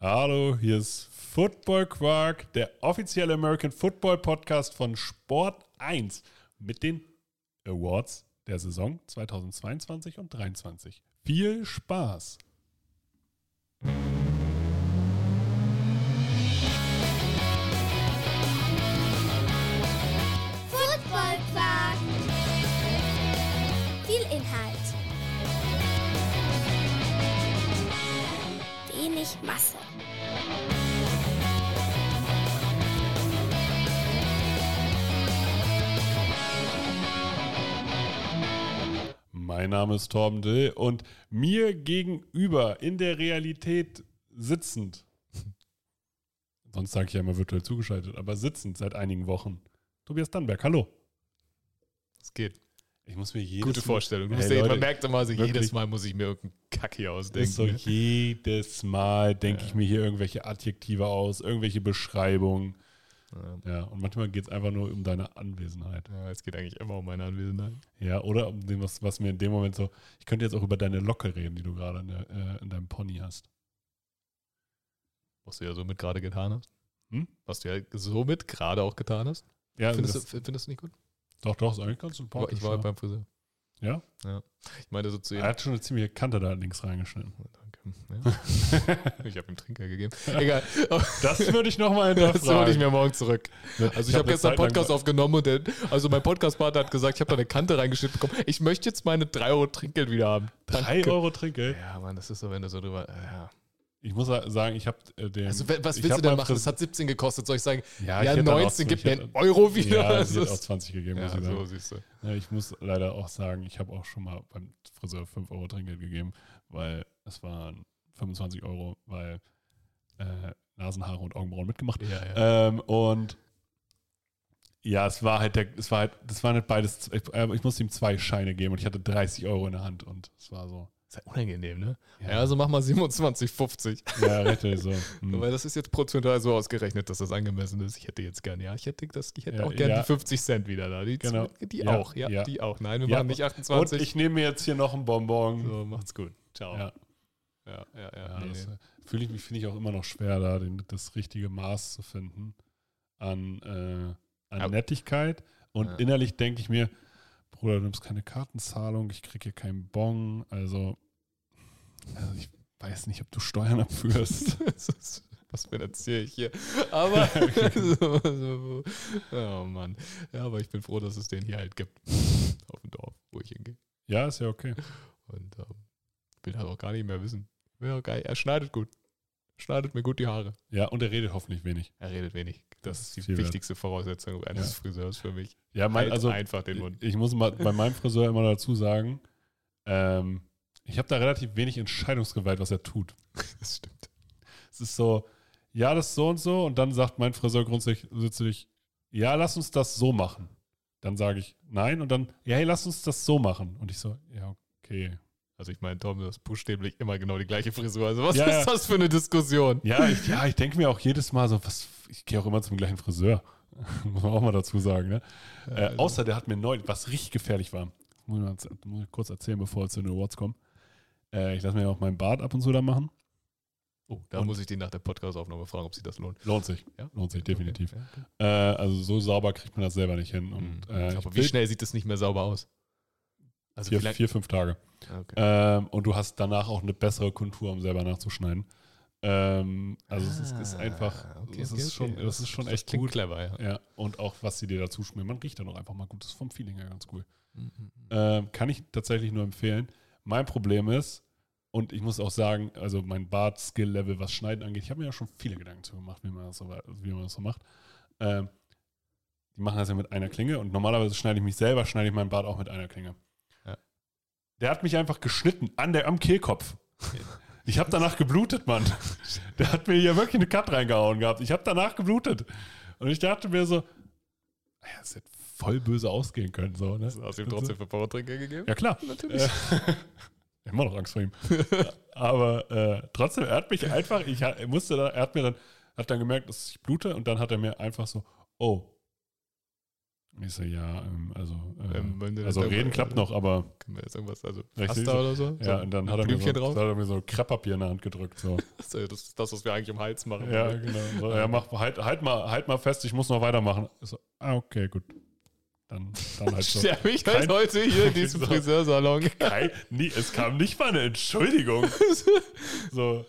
Hallo, hier ist Football Quark, der offizielle American Football Podcast von Sport 1 mit den Awards der Saison 2022 und 2023. Viel Spaß! Wenig Masse. Mein Name ist Torben Dill und mir gegenüber in der Realität sitzend, sonst sage ich ja immer virtuell zugeschaltet, aber sitzend seit einigen Wochen, Tobias Dannberg, hallo. Es geht. Ich muss mir jedes Gute Vorstellung. Du Hey, musst ja, Leute, man merkt immer, also jedes Mal muss ich mir irgendeinen Kack hier ausdenken. so ne? jedes Mal denke Ja. ich mir hier irgendwelche Adjektive aus, irgendwelche Beschreibungen. Ja. Ja, und manchmal geht es einfach nur um deine Anwesenheit. Ja, es geht eigentlich immer um meine Anwesenheit. Ja, oder um dem, was, was mir in dem Moment so. Ich könnte jetzt auch über deine Locke reden, die du gerade in, der, äh, in deinem Pony hast. Was du ja somit gerade getan hast. Hm? Was du ja somit gerade auch getan hast. Ja, findest, das, du, findest du nicht gut? Doch, doch, ist eigentlich ganz sympathisch. ich war ja. beim Friseur. ja? Ich meinte so zu ihm. Er hat schon eine ziemliche Kante da links reingeschnitten. Oh, danke. Ja. ich habe ihm Trinker gegeben. Egal. Das würde ich nochmal Das hole ich hinterfragen. mir morgen zurück. Also ich, habe eine gestern lang- Podcast aufgenommen und der, also mein Podcastpartner hat gesagt, ich habe da eine Kante reingeschnitten bekommen. Ich möchte jetzt meine 3 Euro Trinkgeld wieder haben. Drei Danke. Euro Trinkgeld. Ja, Mann, das ist so, wenn du so drüber. Ja. Ich muss sagen, ich habe äh, den. Also, wa- was ich willst du denn machen? Das hat 17 gekostet. Soll ich sagen, ja, ja, ich hätte dann auch 19 gibt ich mir einen Euro wieder? Ja, Das sie hat auch 20 gegeben, muss ja, ich sagen. so siehst du. Ja, ich muss leider auch sagen, ich habe auch schon mal beim Friseur 5 Euro Trinkgeld gegeben, weil es waren 25 Euro, weil äh, Nasenhaare und Augenbrauen mitgemacht. Ja, ja. Ähm, und ja, es war halt der, es war halt, das waren halt beides, ich, äh, ich musste ihm zwei Scheine geben und ich hatte 30 Euro in der Hand und es war so. Ist ja unangenehm, ne? Ja, Ja, also mach mal 27,50. ja richtig so. Hm. Weil das ist jetzt prozentual so ausgerechnet, dass das angemessen ist. Ich hätte jetzt gern, ja, ich hätte das, ich hätte Ja, auch gern ja. die 50 Cent wieder da. Die, Genau. die auch, ja, die auch. Nein, wir machen nicht Und 28. ich nehme mir jetzt hier noch einen Bonbon. so, macht's gut. Ciao. Ja, ja, ja. ja, nee, nee. äh, fühle ich mich, finde ich auch immer noch schwer, da den, das richtige Maß zu finden an, äh, an Aber- Nettigkeit. Und innerlich denke ich mir, Bruder, du nimmst keine Kartenzahlung, ich kriege hier keinen Bon. Also, weiß nicht, ob du Steuern abführst. Was erzähle ich hier? Aber, oh Mann. Ja, aber ich bin froh, dass es den hier halt gibt. Auf dem Dorf, wo ich hingehe. ja, ist ja okay. Und ähm, will halt auch gar nicht mehr wissen. Ja, geil. Er schneidet gut. Schneidet mir gut die Haare. Ja, und er redet hoffentlich wenig. Er redet wenig. Das, ist die viel wichtigste Voraussetzung eines Friseurs für mich. Ja, mein, Halt also einfach den Mund. ich muss mal bei meinem Friseur immer dazu sagen, ähm, ich habe da relativ wenig Entscheidungsgewalt, was er tut. Das stimmt. Es ist so, ja, das ist so und so. Und dann sagt mein Friseur grundsätzlich, ja, lass uns das so machen. Dann sage ich nein und dann, ja, hey, lass uns das so machen. Und ich so, ja, okay. Also ich meine, Tom, du hast buchstäblich immer genau die gleiche Frisur. Also was Ja, ist ja. das für eine Diskussion? Ja, ich, ja, ich denke mir auch jedes Mal so, was, ich gehe auch immer zum gleichen Friseur. muss man auch mal dazu sagen, ne? Äh, also- außer der hat mir neulich, was richtig gefährlich war. Das muss ich, mal, das muss ich kurz erzählen, bevor wir zu den Awards kommen. Äh, ich lasse mir auch meinen Bart ab und zu da machen. Oh, da Und- muss ich die nach der Podcast-Aufnahme fragen, ob sich das lohnt. Lohnt sich. Ja? Lohnt sich, definitiv. Okay, okay. Äh, also so sauber kriegt man das selber nicht hin. Und, Mhm. äh, Aber wie schnell sieht das nicht mehr sauber aus? Also vier, vier, fünf Tage. Okay. Ähm, und du hast danach auch eine bessere Kontur, um selber nachzuschneiden. Ähm, also es ist, ist einfach, Ah, okay, das, ist schon, das ist schon Das echt gut. clever, ja. Ja, und auch was sie dir dazu schmieren, man riecht dann auch einfach mal gut. Das ist vom Feeling her ganz cool. Mhm. Ähm, kann ich tatsächlich nur empfehlen. Mein Problem ist, und ich muss auch sagen, also mein Bart-Skill-Level, was Schneiden angeht, ich habe mir ja schon viele Gedanken zu gemacht, wie man das so, wie man das so macht. Ähm, die machen das ja mit einer Klinge und normalerweise schneide ich mich selber, schneide ich meinen Bart auch mit einer Klinge. Ja. Der hat mich einfach geschnitten an der, am Kehlkopf. Ich habe danach geblutet, Mann. Der hat mir hier wirklich eine Cut reingehauen gehabt. Ich habe danach geblutet. Und ich dachte mir so, ja, das hätte voll böse ausgehen können. So, ne? Hast du ihm trotzdem für Powertrinker gegeben? Ja, klar. Natürlich. Äh, immer noch Angst vor ihm. Aber äh, trotzdem, er hat mich einfach, ich er musste da, er hat mir dann, hat dann gemerkt, dass ich blute und dann hat er mir einfach so, oh. Ich so, ja, ähm, also, äh, Ähm, also reden klappt noch, aber Können wir jetzt irgendwas, also. Pasta oder so? ja, so und dann hat er, mir so, drauf. hat er mir so Krepppapier in der Hand gedrückt. So. Das ist das, was wir eigentlich im Hals machen. ja, genau. So, ja, mach, halt, halt, mal, halt mal fest, ich muss noch weitermachen. So, ah, okay, gut. Dann, dann halt so. Sterbe ich halt Kein- heute hier in diesem So. Friseursalon. Kein, nie, es kam nicht mal eine Entschuldigung. So,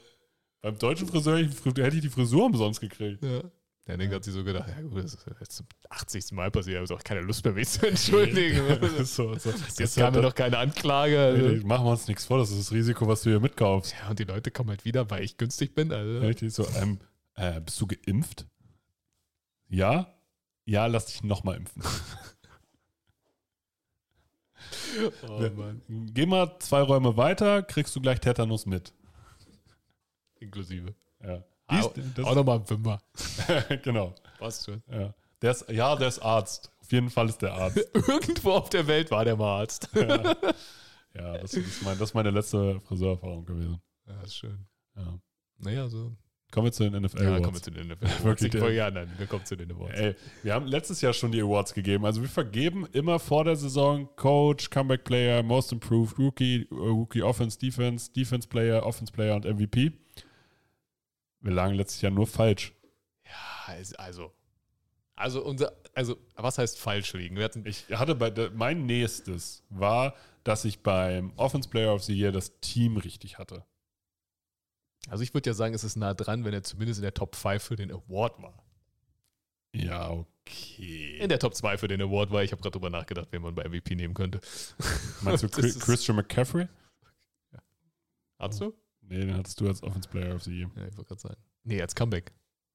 beim deutschen Friseur hätte ich, die Frisur umsonst gekriegt. Ja. Der Ding hat sich so gedacht, ja gut, das ist jetzt zum 80. Mal passiert, ich habe auch keine Lust mehr, mich zu entschuldigen. so, so. Jetzt kam mir noch keine Anklage. Also. Ey, Machen wir uns nichts vor, das ist das Risiko, was du hier mitkaufst. Ja, und die Leute kommen halt wieder, weil ich günstig bin. Also. Richtig so, ähm, äh, bist du geimpft? Ja? Ja, lass dich nochmal impfen. Oh, Mann. Geh mal zwei Räume weiter, kriegst du gleich Tetanus mit. Inklusive. Ja, Auch, Dies, auch nochmal ein Fünfer. genau. Passt schon. Ja. Der ist, ja, der ist Arzt. Auf jeden Fall ist der Arzt. Irgendwo auf der Welt war der mal Arzt. ja, ja das, ist mein, das ist meine letzte Friseurerfahrung gewesen. Ja, ist schön. Ja. Naja, so. Kommen wir zu den NFL Ja, Awards. kommen wir zu den Awards. Wirklich, Ich der- ja, nein, wir kommen zu den Awards. Ey, wir haben letztes Jahr schon die Awards gegeben. Also wir vergeben immer vor der Saison Coach, Comeback Player, Most Improved Rookie, äh, Rookie Offense, Defense, Defense Player, Offense Player und MVP. Wir lagen letztes Jahr nur falsch. Ja, also. Also unser, also was heißt falsch liegen? Wir hatten, Ich hatte bei mein nächstes war, dass ich beim Offense Player of the Year das Team richtig hatte. Also ich würde ja sagen, es ist nah dran, wenn er zumindest in der Top 5 für den Award war. Ja, okay. In der Top 2 für den Award war. Ich habe gerade drüber nachgedacht, wen man bei MVP nehmen könnte. Meinst du Das Chri- ist- Christian McCaffrey? Hast du? Nee, den hattest du als Offense Player of the Year. Ja, ich wollte gerade sagen. Nee, als Comeback.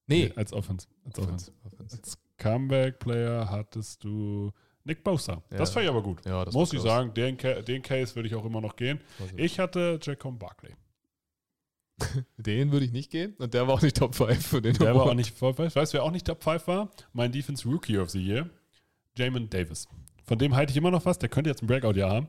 Nee. als Offense. Als Offense. Offense. Offense. Als Comeback Player hattest du Nick Bosa. Das Ja. fand ich aber gut. Ja, das Muss ich sagen, den, den Case würde ich auch immer noch gehen. Ich hatte Jacob Barkley. den würde ich nicht gehen und der war auch nicht Top 5 für den Der war auch Award. nicht voll. Weißt du, wer auch nicht Top 5 war? Mein Defense Rookie of the Year, Jamin Davis. Von dem halte ich immer noch was. Der könnte jetzt ein Breakout-Jahr haben.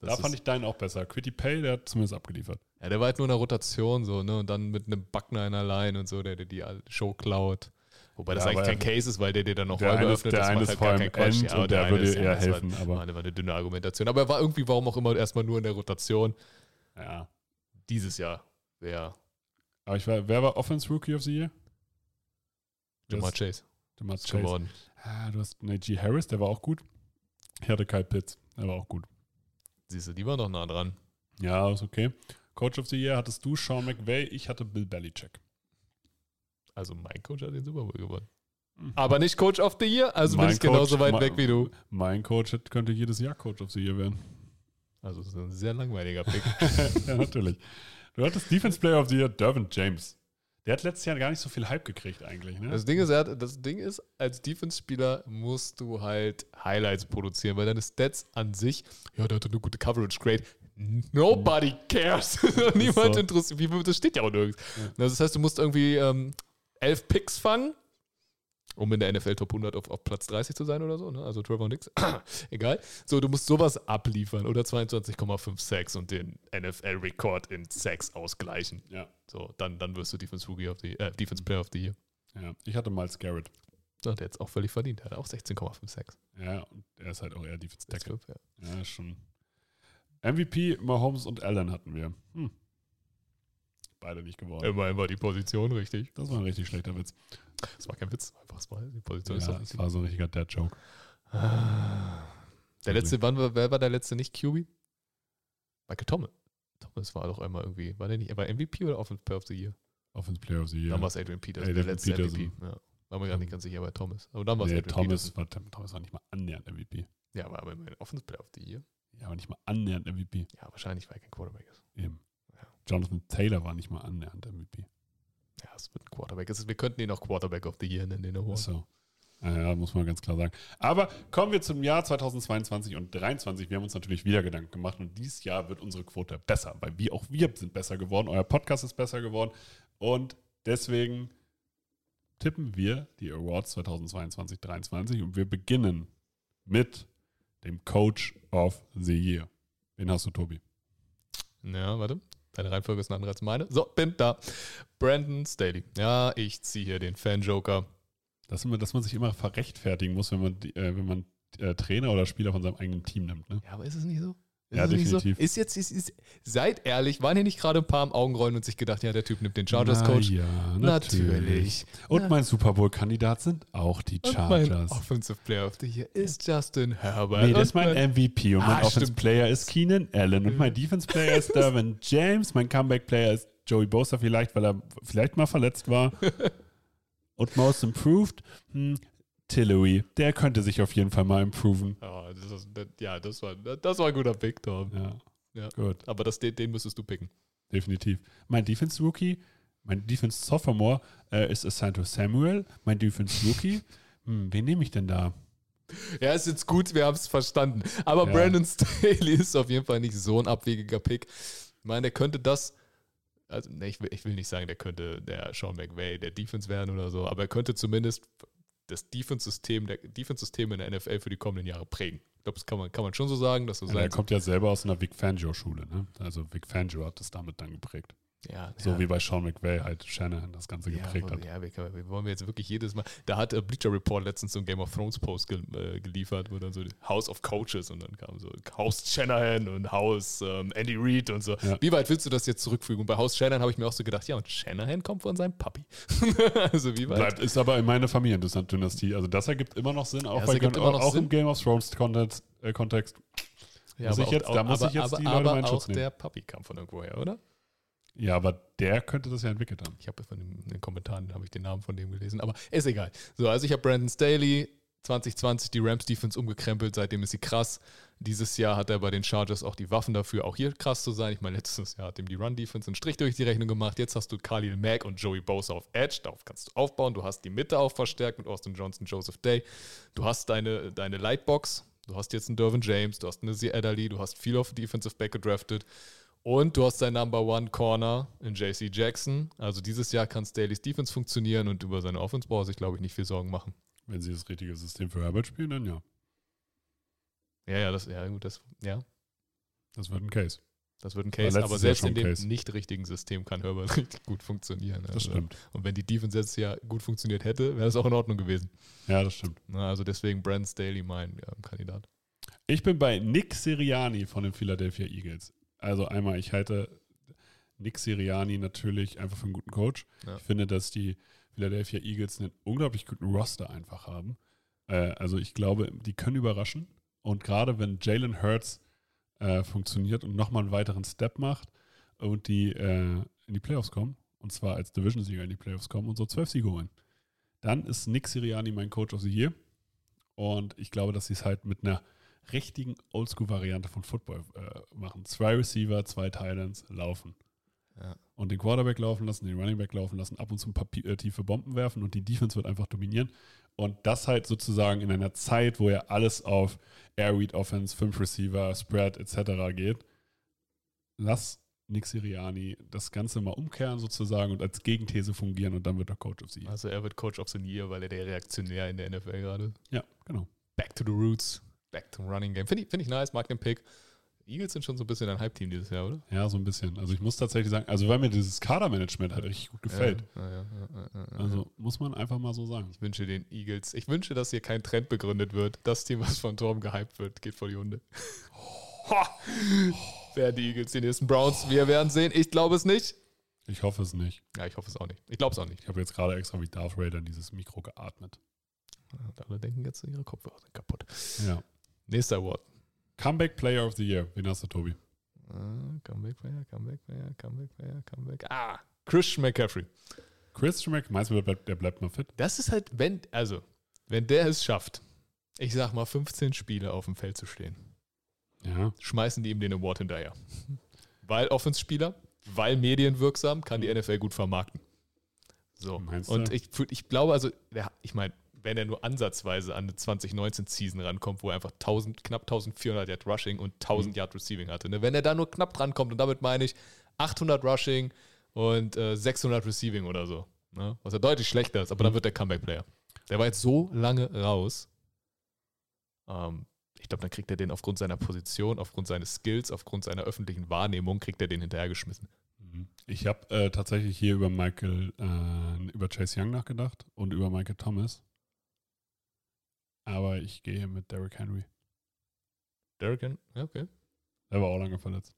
Das da fand ich deinen auch besser. Quitty Pay, der hat zumindest abgeliefert. Ja, der war halt nur in der Rotation so, ne? Und dann mit einem Buckner allein und so, der dir die Show klaut. Wobei das Ja, eigentlich kein Case ist, weil der dir dann noch der Räume öffnet. der das eine macht ist halt vor allem. End aber und der eine würde eher das war- helfen, aber- War eine, war eine dünne Argumentation. Aber er war irgendwie, warum auch immer, erstmal nur in der Rotation. Ja. Dieses Jahr wäre Aber ich war, wer war Offense Rookie of the Year? Jamar Chase Jamar Chase. geworden. Ah, du hast Najee Harris, der war auch gut. Ich hatte Kyle Pitts, der war auch gut. Siehst du, die war noch nah dran. Ja, ist okay. Coach of the Year hattest du Sean McVay, ich hatte Bill Belichick. Also mein Coach hat den Super Bowl gewonnen. Mhm. Aber nicht Coach of the Year, also bin Mein ich genauso Coach- weit mein- weg wie du. Mein Coach könnte jedes Jahr Coach of the Year werden. Also das ist ein sehr langweiliger Pick. ja, natürlich. Du hattest Defense Player of the Year, Dervin James. Der hat letztes Jahr gar nicht so viel Hype gekriegt eigentlich. Ne? Das Ding ist, hat, das Ding ist, als Defense-Spieler musst du halt Highlights produzieren, weil deine Stats an sich, ja, der hatte eine gute Coverage Grade. Nobody cares. Niemand so. interessiert. Das steht ja auch nirgends. Ja. Also Das heißt, du musst irgendwie ähm, elf Picks fangen, um in der NFL Top 100 auf, auf Platz 30 zu sein oder so. Ne? Also Trevor Nix. Egal. So, du musst sowas abliefern oder 22,5 Sacks und den NFL-Rekord in Sacks ausgleichen. ja, So, dann, dann wirst du Defense, Rookie of the, äh, Defense Player of the Year. ja. Ich hatte Miles Garrett. So, der hat es auch völlig verdient. Der hat auch 16,5 Sacks. Ja, und er ist halt auch eher Defense Tackle. ja. Ja, schon. MVP, Mahomes und Allen hatten wir. Hm. Beide nicht geworden. Immerhin war die Position richtig. Das war ein richtig schlechter Witz. Das war kein Witz, einfach es war die Position Ja, es war so ein richtiger Dad-Joke. Der letzte, wann war, wer war der letzte nicht QB? Michael Thomas. Thomas war doch einmal irgendwie, war der nicht, war MVP oder Offensive Player of the Year? Offense Player of the Year. Dann war es Adrian Peterson, Adrian der letzte Peterson. MVP. Ja. War mir gar nicht ganz sicher bei Thomas. Aber dann war es nee, Adrian Thomas Peterson. war, Thomas war nicht mal annähernd MVP. Ja, aber aber immerhin Offensive Player of the Year. Ja, aber nicht mal annähernd MVP. Ja, wahrscheinlich, weil er kein Quarterback ist. Eben. Jonathan Taylor war nicht mal annähernd MVP. Ja, es wird ein Quarterback. Ist, wir könnten ihn auch Quarterback of the Year nennen, den Award. So. Ja, muss man ganz klar sagen. Aber kommen wir zum Jahr 2022 und 2023. Wir haben uns natürlich wieder Gedanken gemacht und dieses Jahr wird unsere Quote besser, weil wir auch wir sind besser geworden. Euer Podcast ist besser geworden und deswegen tippen wir die Awards 2022 2023 und wir beginnen mit dem Coach of the Year. Wen hast du, Tobi? Ja, warte. Deine Reihenfolge ist eine andere als meine. So, bin da. Brandon Staley. Ja, ich ziehe hier den Fan-Joker. Dass man, dass man sich immer verrechtfertigen muss, wenn man, äh, wenn man äh, Trainer oder Spieler von seinem eigenen Team nimmt. Ne? Ja, aber ist es nicht so? Ist Ja, definitiv. So? Ist jetzt, ist, ist, seid ehrlich, waren hier nicht gerade ein paar im Augenrollen und sich gedacht, ja, der Typ nimmt den Chargers-Coach? Ja, Natürlich. Und Na. mein Super Bowl-Kandidat sind auch die Und mein Chargers. Offensive Player of the Year ist Justin Herbert. Nee, das ist Und mein MVP und mein Ah, Offense stimmt. Player ist Keenan Allen und mein Defense Player ist Dervin James, mein Comeback Player ist Joey Bosa vielleicht, weil er vielleicht mal verletzt war. und Most Improved, hm, Tillery, der könnte sich auf jeden Fall mal improven. Oh, das ist, ja, das war, das war ein guter Pick, Tom. Ja, Ja. gut, Aber das, den, den müsstest du picken. definitiv. Mein Defense Rookie, mein Defense Sophomore äh, ist Asanto Samuel, mein Defense Rookie, hm, wen nehme ich denn da? Ja, ist jetzt gut, wir haben es verstanden. Aber Ja. Brandon Staley ist auf jeden Fall nicht so ein abwegiger Pick. Ich meine, der könnte das, also ne, ich, will, ich will nicht sagen, der könnte der Sean McVay der Defense werden oder so, aber er könnte zumindest das Defense-System, der Defense-System in der NFL für die kommenden Jahre prägen. Ich glaube, das kann man, kann man schon so sagen, dass so Ja, er sein kommt ja selber aus einer Vic Fangio-Schule, ne? Also Vic Fangio hat das damit dann geprägt. Ja, So ja. wie bei Sean McVay halt Shanahan das Ganze Ja, geprägt aber- hat. ja, wir, wir wollen wir jetzt wirklich jedes Mal. Da hat äh, Bleacher Report letztens so ein Game of Thrones Post ge äh, geliefert, wo dann so House of Coaches und dann kam so House Shanahan und House ähm, Andy Reid und so. Ja. Wie weit willst du das jetzt zurückfügen? Und bei House Shanahan habe ich mir auch so gedacht, ja, und Shanahan kommt von seinem Papi. also wie weit? Bleibt, ist aber in meiner Familiendynastie. Also das ergibt immer noch Sinn, auch, Ja, bei, auch, auch Sinn. im Game of Thrones Kontext. Äh, Kontext. ja, muss aber ich jetzt- da muss aber, ich jetzt aber, die Leute aber meinen auch Schutz nehmen. der Papi kam von irgendwoher, oder? Ja, aber der könnte das ja entwickelt haben. Ich habe von dem, in den Kommentaren habe ich den Namen von dem gelesen, aber ist egal. So, also ich habe Brandon Staley 2020 die Rams Defense umgekrempelt, seitdem ist sie krass. Dieses Jahr hat er bei den Chargers auch die Waffen dafür, auch hier krass zu sein. Ich meine, letztes Jahr hat ihm die Run Defense einen Strich durch die Rechnung gemacht. Jetzt hast du Khalil Mack und Joey Bosa auf Edge, darauf kannst du aufbauen. Du hast die Mitte auch verstärkt mit Austin Johnson, Joseph Day. Du hast deine, deine Lightbox, du hast jetzt einen Dervin James, du hast eine Zee Adderley, du hast viel auf Defensive Back gedraftet. Und du hast deinen Number One Corner in JC Jackson. Also dieses Jahr kann Staley's Defense funktionieren und über seine Offense braucht sich, glaube ich, nicht viel Sorgen machen. Wenn sie das richtige System für Herbert spielen, dann ja. Ja, ja, das, ja, gut, das, ja, Das wird ein Case. das wird ein Case. Aber selbst in dem Case. nicht richtigen System kann Herbert richtig gut funktionieren. Das Also, stimmt. Und wenn die Defense letztes Jahr gut funktioniert hätte, wäre das auch in Ordnung gewesen. Ja, das stimmt. Also deswegen Brandon Staley mein ja, Kandidat. Ich bin bei Nick Siriani von den Philadelphia Eagles. Also einmal, ich halte Nick Siriani natürlich einfach für einen guten Coach. Ja. Ich finde, dass die Philadelphia Eagles einen unglaublich guten Roster einfach haben. Äh, also ich glaube, die können überraschen. Und gerade wenn Jalen Hurts äh, funktioniert und nochmal einen weiteren Step macht und die äh, in die Playoffs kommen, und zwar als Division-Sieger in die Playoffs kommen und so zwölf Siege holen, dann ist Nick Siriani mein Coach of the Year. Und ich glaube, dass sie es halt mit einer richtigen Oldschool-Variante von Football äh, machen. Zwei Receiver, zwei Titans laufen. Ja. Und den Quarterback laufen lassen, den Running Back laufen lassen, ab und zu ein paar äh, tiefe Bomben werfen und die Defense wird einfach dominieren. Und das halt sozusagen in einer Zeit, wo ja alles auf Air Read Offense, 5 Receiver, Spread etc. geht. Lass Nick Siriani das Ganze mal umkehren sozusagen und als Gegenthese fungieren und dann wird er Coach of the Year. Also er wird Coach of the Year, weil er der Reaktionär in der NFL gerade. Ja, genau. Back to the Roots, back to Running Game. Finde ich, find ich nice, mag den Pick. Eagles sind schon so ein bisschen ein Hype-Team dieses Jahr, oder? Ja, so ein bisschen. Also ich muss tatsächlich sagen, also weil mir dieses Kadermanagement halt richtig gut gefällt. Ja, ja, ja. Also muss man einfach mal so sagen. Ich wünsche den Eagles, ich wünsche, dass hier kein Trend begründet wird. Das Team, was von Torben gehypt wird, geht vor die Hunde. Werden die Eagles die nächsten Browns? Wir werden sehen. Ich glaube es nicht. Ich hoffe es nicht. Ja, ich hoffe es auch nicht. Ich glaube es auch nicht. Ich habe jetzt gerade extra wie Darth Vader dieses Mikro geatmet. Und alle denken jetzt, ihre Kopfhörer sind kaputt. Ja. Nächster Award. Comeback Player of the Year. Wen hast du, Tobi? Ah, comeback Player, Comeback Player, Comeback Player, Comeback. Ah, Christian McCaffrey. Christian Mack, meinst du, der bleibt, der bleibt mal fit? Das ist halt, wenn, also, wenn der es schafft, ich sag mal 15 Spiele auf dem Feld zu stehen, Ja. schmeißen die ihm den Award hinterher. Weil Offenspieler, weil medienwirksam, kann die NFL gut vermarkten. So. Meinst Und du? ich, ich glaube, also, ich meine, wenn er nur ansatzweise an eine 2019-Season rankommt, wo er einfach 1000, knapp 1400 Yard Rushing und 1000 Yard Receiving hatte, ne? wenn er da nur knapp drankommt, und damit meine ich 800 Rushing und äh, 600 Receiving oder so, ne? was ja deutlich schlechter ist, aber dann Mhm. wird der Comeback-Player. Der war jetzt so lange raus. Ähm, ich glaube, dann kriegt er den aufgrund seiner Position, aufgrund seines Skills, aufgrund seiner öffentlichen Wahrnehmung, kriegt er den hinterhergeschmissen. Mhm. Ich habe äh, tatsächlich hier über Michael, äh, über Chase Young nachgedacht und über Michael Thomas. Aber ich gehe mit Derrick Henry. Derrick Henry, ja, okay. Der war auch lange verletzt.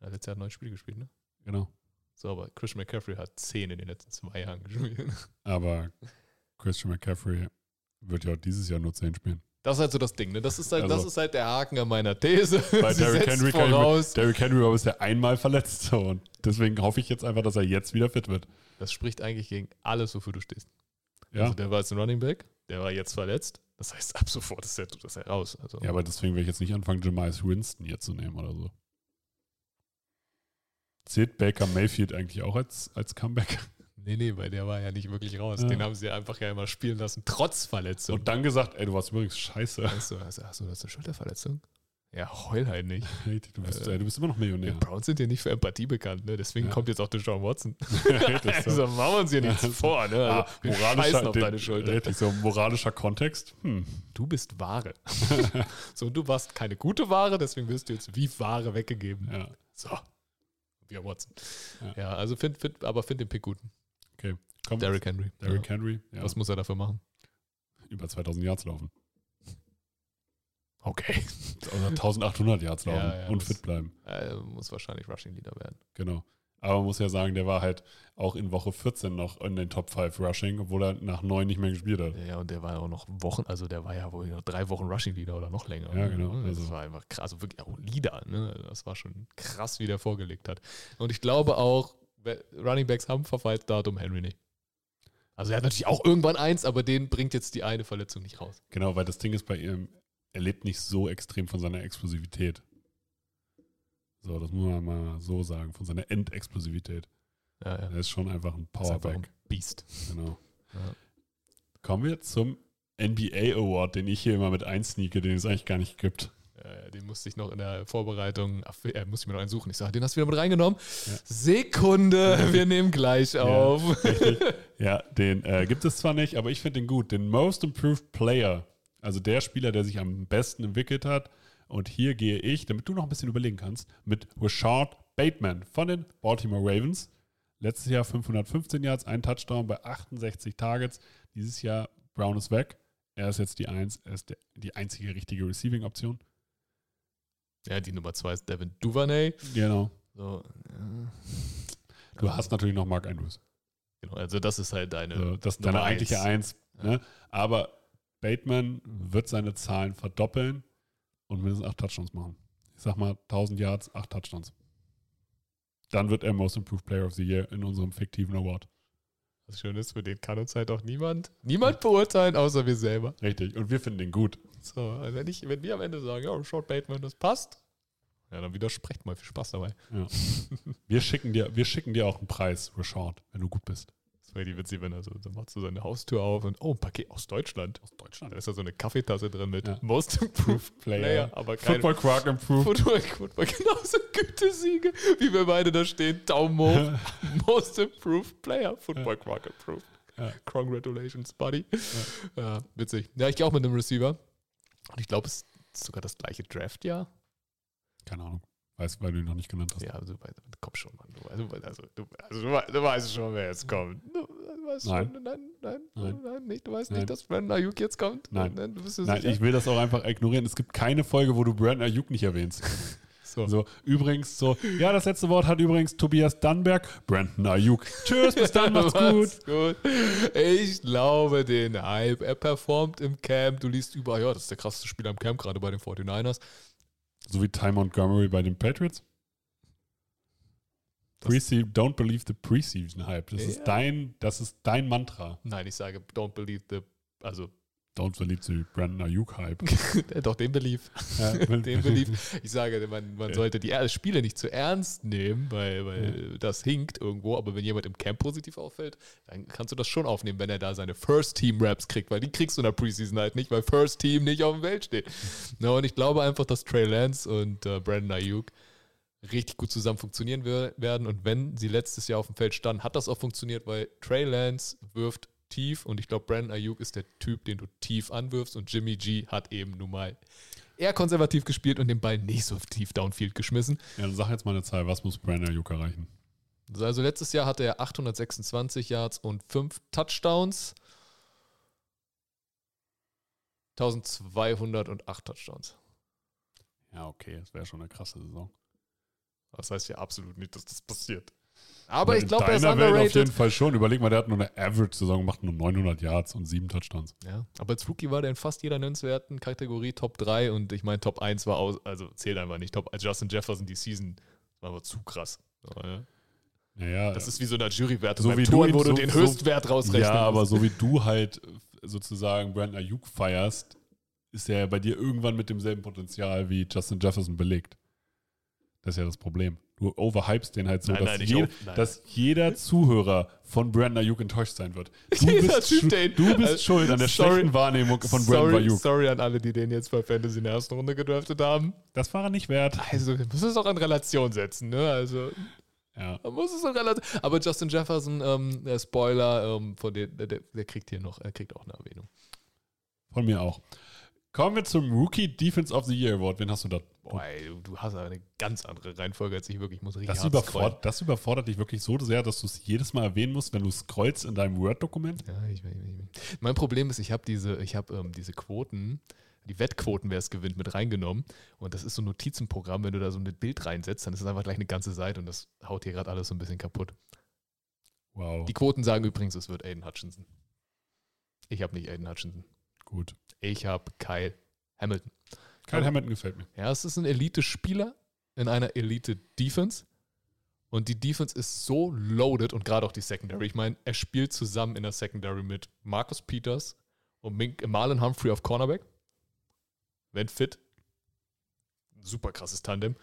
Er hat letztes Jahr neun Spiele gespielt, ne? Genau. So, aber Christian McCaffrey hat zehn in den letzten zwei Jahren gespielt. Aber Christian McCaffrey wird ja auch dieses Jahr nur 10 spielen. Das ist halt so das Ding, ne? Das ist halt, Also- das ist halt der Haken an meiner These. Bei Derrick Henry, voraus. Derrick Henry war bisher einmal verletzt. So. Und deswegen hoffe ich jetzt einfach, dass er jetzt wieder fit wird. Das spricht eigentlich gegen alles, wofür du stehst. Ja, Also der war jetzt ein Running Back, der war jetzt verletzt. Das heißt, ab sofort ist er, ist er raus. Also, ja aber deswegen will ich jetzt nicht anfangen, Jemias Winston hier zu nehmen oder so. Zählt Baker Mayfield eigentlich auch als, als Comeback? nee, nee, weil der war ja nicht wirklich raus. Ja. Den haben sie einfach ja immer spielen lassen, trotz Verletzung. Und dann gesagt, ey, du warst übrigens scheiße. Achso, also, achso, das ist eine Schulterverletzung? Ja, heul halt nicht. Richtig, Du bist, Äh, du bist immer noch Die Millionär. Browns sind ja nicht für Empathie bekannt, ne? Deswegen Ja. kommt jetzt auch der John Watson. Also machen wir uns hier nichts Ja. vor, ne? Also, Ah, wir moralischer, scheißen auf den- deine Schulter. Richtig, so moralischer Kontext. Hm. Du bist Ware. so, und du warst keine gute Ware, deswegen wirst du jetzt wie Ware weggegeben. Ja, So. Wir Watson. Ja. Ja, also find, find, aber find den Pick gut. okay. Komm, Derrick Henry. Derrick. Henry. Was muss er dafür machen? über 2000 Yards laufen. Okay. Oder 1800 Yards laufen Ja, ja, und muss- fit bleiben. Er muss wahrscheinlich Rushing Leader werden. Genau. Aber man muss ja sagen, der war halt auch in Woche 14 noch in den Top 5 Rushing, obwohl er nach 9 nicht mehr gespielt hat. Ja, und der war ja auch noch Wochen, also der war ja wohl noch drei Wochen Rushing Leader oder noch länger. Ja, genau. Das Also- war einfach krass. Also wirklich auch Leader, ne? Also Das war schon krass, wie der vorgelegt hat. Und ich glaube auch, Running Backs haben Verfallsdatum, Henry nicht. Also er hat natürlich auch irgendwann eins, aber den bringt jetzt die eine Verletzung nicht raus. Genau, weil das Ding ist bei ihm, er lebt nicht so extrem von seiner Explosivität. So, das muss man mal so sagen, von seiner Endexplosivität. Ja, ja. Er ist schon einfach ein einfach ein Powerback. Beast. Genau. Ja. Kommen wir zum NBA Award, den ich hier immer mit einsneake, den es eigentlich gar nicht gibt. Den musste ich noch in der Vorbereitung, ach, äh, musste ich mir noch einen suchen. Ich sage, den hast du wieder mit reingenommen. Ja. Sekunde, wir nehmen gleich auf. Richtig. Ja, den äh, gibt es zwar nicht, aber ich finde den gut. Den Most Improved Player. Also der Spieler, der sich am besten entwickelt hat. Und hier gehe ich, damit du noch ein bisschen überlegen kannst, mit Rashard Bateman von den Baltimore Ravens. Letztes Jahr 515 Yards, ein Touchdown bei 68 Targets. Dieses Jahr Brown ist weg. Er ist jetzt die, Eins, er ist der, die einzige richtige Receiving-Option. Ja, die Nummer zwei ist Devin Duvernay. Genau. So, ja. Du hast natürlich noch Mark Andrews. Genau, also das ist halt deine. So, das ist deine eigentliche eins. Eins. Ne? Aber Bateman wird seine Zahlen verdoppeln und mindestens acht Touchdowns machen. Ich sag mal 1000 Yards, acht Touchdowns. Dann wird er Most Improved Player of the Year in unserem fiktiven Award. Was schön ist, für den kann uns halt auch niemand, niemand beurteilen, außer wir selber. Richtig. Und wir finden den gut. So, also wenn, ich, wenn wir am Ende sagen, ja, Short Bateman, das passt, ja, dann widersprecht mal. Viel Spaß dabei. Wir schicken dir, wir schicken dir auch einen Preis, Rashard, wenn du gut bist. Wäre die witzig, wenn er so, dann machst du seine Haustür auf und, oh, ein Paket aus Deutschland. Aus Deutschland. Da ist da so eine Kaffeetasse drin mit Ja. Most Improved Player, aber kein Football Quark Improved. Football, Football, genauso Gütesiege, wie wir beide da stehen. Daumen hoch. Most Improved Player. Football Quark Improved. Ja. Congratulations, Buddy. Ja. witzig. Ja, ich gehe auch mit einem Receiver. Und ich glaube, es ist sogar das gleiche Draftjahr. Keine Ahnung. Weißt du, weil du ihn noch nicht genannt hast. Ja, also, komm schon, Mann. Du, also, also, du, also, du, du weißt schon, wer jetzt kommt. Du, weißt Nein. Schon, nein, nein, Nein. nein, nicht. Du weißt Nein. nicht, dass Brandon Ayuk jetzt kommt. Nein. du bist Nein, sicher? ich will das auch einfach ignorieren. Es gibt keine Folge, wo du Brandon Ayuk nicht erwähnst. so. So, übrigens, so, ja, das letzte Wort hat übrigens Tobias Dannberg, Brandon Ayuk. Tschüss, bis dann, macht's gut. Gut. Ich glaube den Hype. Er performt im Camp. Du liest überall, ja, das ist der krasseste Spieler im Camp, gerade bei den 49ers. So wie Ty Montgomery bei den Patriots. Don't believe the Preseason Hype. Das Ja. ist dein, das ist dein Mantra. Nein, ich sage, don't believe the, also, Don't believe the Brandon Ayuk Hype. doch, den believe. Ja, den believe. Ich sage, man, man Ja. sollte die Spiele nicht zu ernst nehmen, weil, weil das hinkt irgendwo. Aber wenn jemand im Camp positiv auffällt, dann kannst du das schon aufnehmen, wenn er da seine First-Team-Raps kriegt, weil die kriegst du in der Preseason halt nicht, weil First Team nicht auf dem Feld steht. Na, und ich glaube einfach, dass Trey Lance und äh, Brandon Ayuk richtig gut zusammen funktionieren werden. Und wenn sie letztes Jahr auf dem Feld standen, hat das auch funktioniert, weil Trey Lance wirft tief und ich glaube, Brandon Ayuk ist der Typ, den du tief anwirfst und Jimmy G hat eben nun mal eher konservativ gespielt und den Ball nicht so tief downfield geschmissen. Ja, dann sag jetzt mal eine Zahl, was muss Brandon Ayuk erreichen? Also letztes Jahr hatte er 826 Yards und 5 Touchdowns. 1208 Touchdowns. Ja, okay, das wäre schon eine krasse Saison. Das heißt ja absolut nicht, dass das passiert. Aber ich glaube, er ist Welt auf jeden underrated. Fall schon. Überleg mal, der hat nur eine Average-Saison gemacht, nur 900 Yards und sieben Touchdowns. Ja, aber als Rookie war der in fast jeder nennenswerten Kategorie Top 3 und ich meine, Top 1 war aus, also zählt einfach nicht. Top, als Justin Jefferson die Season war aber zu krass. Ja. Naja, Das ist wie so eine Jurywertung So beim wie du Touren, ihn wo du so- den so- Höchstwert rausrechnest. ja, aber so wie du halt sozusagen Brandon Ayuk feierst, ist er ja bei dir irgendwann mit demselben Potenzial wie Justin Jefferson belegt. Das ist ja das Problem. Du overhypest den halt so, Nein, dass, nein, je, dass jeder Zuhörer von Brandon Ayuk enttäuscht sein wird. Du bist, Typ, der du bist äh, schuld an der sorry- schlechten Wahrnehmung von Brandon Ayuk. sorry an alle, die den jetzt bei Fantasy in der ersten Runde gedraftet haben. Das war er nicht wert. Also, man muss es auch in Relation setzen, ne? Also, Ja. man muss es in Relation. Aber Justin Jefferson, ähm, der Spoiler, ähm, von dem, der, der kriegt hier noch, er kriegt auch eine Erwähnung. Von mir auch. Kommen wir zum Rookie Defense of the Year Award. Wen hast du da? Boah, ey, du, hast aber eine ganz andere Reihenfolge als ich wirklich. Ich muss richtig Das, überfordert, das überfordert dich wirklich so sehr, dass du es jedes Mal erwähnen musst, wenn du scrollst in deinem Word-Dokument? Ja, ich, ich, ich, mein Problem ist, ich habe diese, ich habe ähm, diese Quoten, die Wettquoten, wer es gewinnt, mit reingenommen. Und das ist so ein Notizenprogramm, wenn du da so ein Bild reinsetzt, dann ist es einfach gleich eine ganze Seite und das haut hier gerade alles so ein bisschen kaputt. Wow. Die Quoten sagen übrigens, es wird Aiden Hutchinson. Ich habe nicht Aiden Hutchinson. Gut. Ich habe Kyle Hamilton. Kyle Aber- Hamilton gefällt mir. Ja, es ist ein Elite-Spieler in einer Elite-Defense. Und die Defense ist so loaded und gerade auch die Secondary. Ich meine, er spielt zusammen in der Secondary mit Marcus Peters und Marlon Humphrey auf Cornerback. Wenn fit. Super krasses Tandem.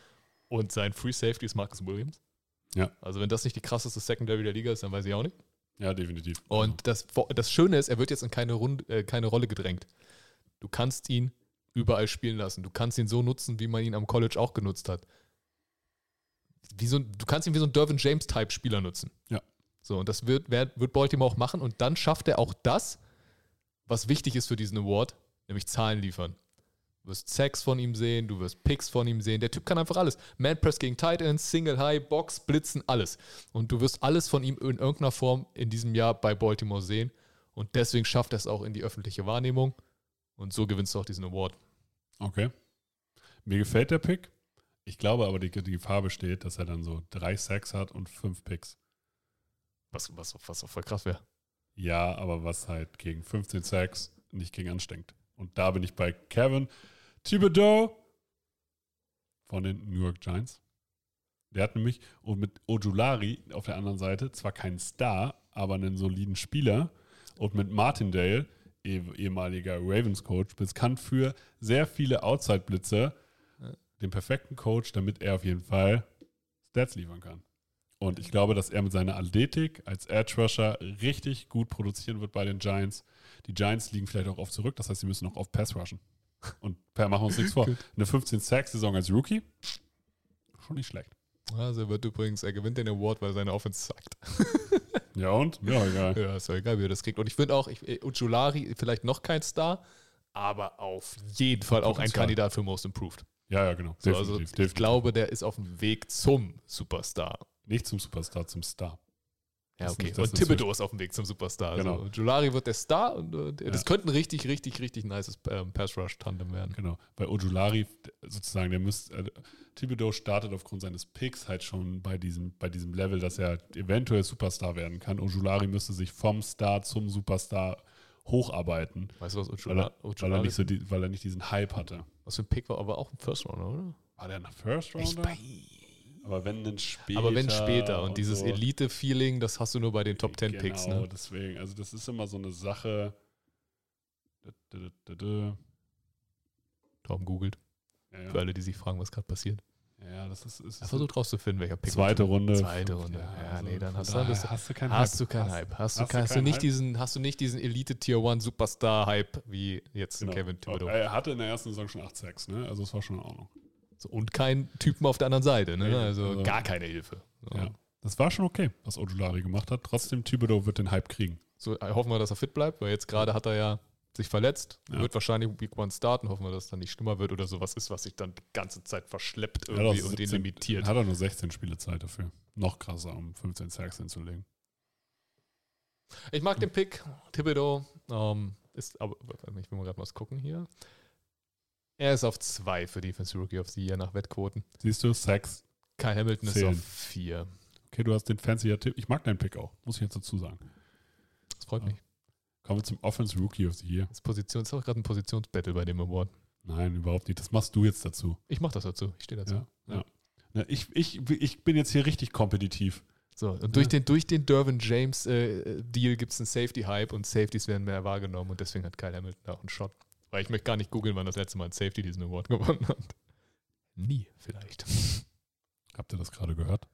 Und sein Free Safety ist Marcus Williams. Ja. Also, wenn das nicht die krasseste Secondary der Liga ist, dann weiß ich auch nicht. Ja, definitiv. Und das, das Schöne ist, er wird jetzt in keine, Runde, äh, keine Rolle gedrängt. Du kannst ihn überall spielen lassen. Du kannst ihn so nutzen, wie man ihn am College auch genutzt hat. Wie so, du kannst ihn wie so ein Dervin James-Type-Spieler nutzen. Ja. So, und das wird, wird, wird Baltimore auch machen. Und dann schafft er auch das, was wichtig ist für diesen Award, nämlich Zahlen liefern. Du wirst Sacks von ihm sehen, du wirst Picks von ihm sehen. Der Typ kann einfach alles. Man Press gegen Tight Ends, Single High, Box, Blitzen, alles. Und du wirst alles von ihm in irgendeiner Form in diesem Jahr bei Baltimore sehen. Und deswegen schafft er es auch in die öffentliche Wahrnehmung. Und so gewinnst du auch diesen Award. Okay. Mir gefällt der Pick. Ich glaube aber, die, die Gefahr besteht, dass er dann so drei Sacks hat und fünf Picks. Was, was, was auch voll krass wäre. Ja, aber was halt gegen 15 Sacks nicht gegen anstrengt. Und da bin ich bei Kevin Thibodeau von den New York Giants. Der hat nämlich, und mit Ojulari auf der anderen Seite, zwar kein Star, aber einen soliden Spieler. Und mit Martindale, eh, ehemaliger Ravens-Coach, bekannt für sehr viele Outside-Blitzer, den perfekten Coach, damit er auf jeden Fall Stats liefern kann. Und ich glaube, dass er mit seiner Athletik als Edge Rusher richtig gut produzieren wird bei den Giants. Die Giants liegen vielleicht auch oft zurück, das heißt, sie müssen auch oft Pass rushen. Und per machen wir uns nichts vor. Eine 15-Sack-Saison als Rookie, schon nicht schlecht. Also er wird übrigens, er gewinnt den Award, weil seine Offense sagt. Ja und? Ja, egal. Ja, ist ja egal, wie er das kriegt. Und ich finde auch, ich, äh, Ujulari vielleicht noch kein Star, aber auf jeden Fall auch ein. Kandidat für Most Improved. Ja, ja, genau. So, also definitiv. ich glaube, der ist auf dem Weg zum Superstar. Nicht zum Superstar, zum Star. Ja, Das okay. nicht- das und Thibodeau ist auf dem Weg zum Superstar. Genau. Also Julari wird der Star und äh, das Ja. könnte ein richtig, richtig, richtig nices ähm, Pass-Rush-Tandem werden. Genau. Bei Ojulari sozusagen, der müsste, äh, Thibodeau startet aufgrund seines Picks halt schon bei diesem, bei diesem Level, dass er eventuell Superstar werden kann. Ojulari müsste sich vom Star zum Superstar hocharbeiten, Weißt du, was weil er, weil er, nicht, so die, weil er nicht diesen Hype hatte. was für ein Pick war, aber auch ein First-Runner, oder? War der ein First Rounder? Aber wenn dann später. aber wenn später. Und dieses so. Elite-Feeling, das hast du nur bei den Top 10 Picks. Genau, Ne? deswegen. Also, das ist immer so eine Sache. Da, da, da, da, da. Tom googelt. Ja, Für ja. alle, die sich fragen, was gerade passiert. ja, das ist. ist Er versucht rauszufinden, welcher Pick. zweite Runde. Zweite Runde. Ja, nee, dann hast du- bist du- hast du keinen Hast du Hype. keinen Hype? Hast du, hast du kein, hast du nicht Hype? diesen, hast du nicht diesen Elite Tier 1 Superstar Hype wie jetzt Genau. Kevin Thibodeau? Er hatte in der ersten Saison schon 8 Sacks, ne? Also es war schon in Ordnung. Und kein Typen auf der anderen Seite, ne? Also, also- gar keine Hilfe. Ja. Das war schon okay, was Ojulari gemacht hat. Trotzdem, Thibodeau wird den Hype kriegen. so äh, hoffen wir, dass er fit bleibt, weil jetzt gerade hat er ja sich verletzt, Ja. wird wahrscheinlich Week 1 starten, hoffen wir, dass es dann nicht schlimmer wird oder sowas ist, was sich dann die ganze Zeit verschleppt Er irgendwie und 17 ihn limitiert. Hat er nur 16 Spiele Zeit dafür. Noch krasser, um 15 Sacks hinzulegen. Ich mag den Pick, Thibodeau. Ähm, ist, aber ich will mal gerade was gucken hier. Er ist auf 2 für Defense Rookie of the Year nach Wettquoten. Siehst du, Sex. Kyle Hamilton ist Zehn. auf 4. Okay, du hast den fancier Tipp. Ich mag deinen Pick auch, muss ich jetzt dazu sagen. Das freut mich. Kommen wir zum Offense Rookie of the Year. Das Position ist auch gerade ein Positionsbattle bei dem Award. Nein, überhaupt nicht. Das machst du jetzt dazu. Ich mache das dazu. Ich stehe dazu. Ja. ja. Na, ich, ich, ich bin jetzt hier richtig kompetitiv. So, und durch Ja. den, durch den Dervin James äh, Deal gibt es einen Safety-Hype und Safeties werden mehr wahrgenommen und deswegen hat Kyle Hamilton auch einen Shot. Weil ich möchte gar nicht googeln, wann das letzte Mal ein Safety diesen Award gewonnen hat. Nie, vielleicht. Habt ihr das gerade gehört?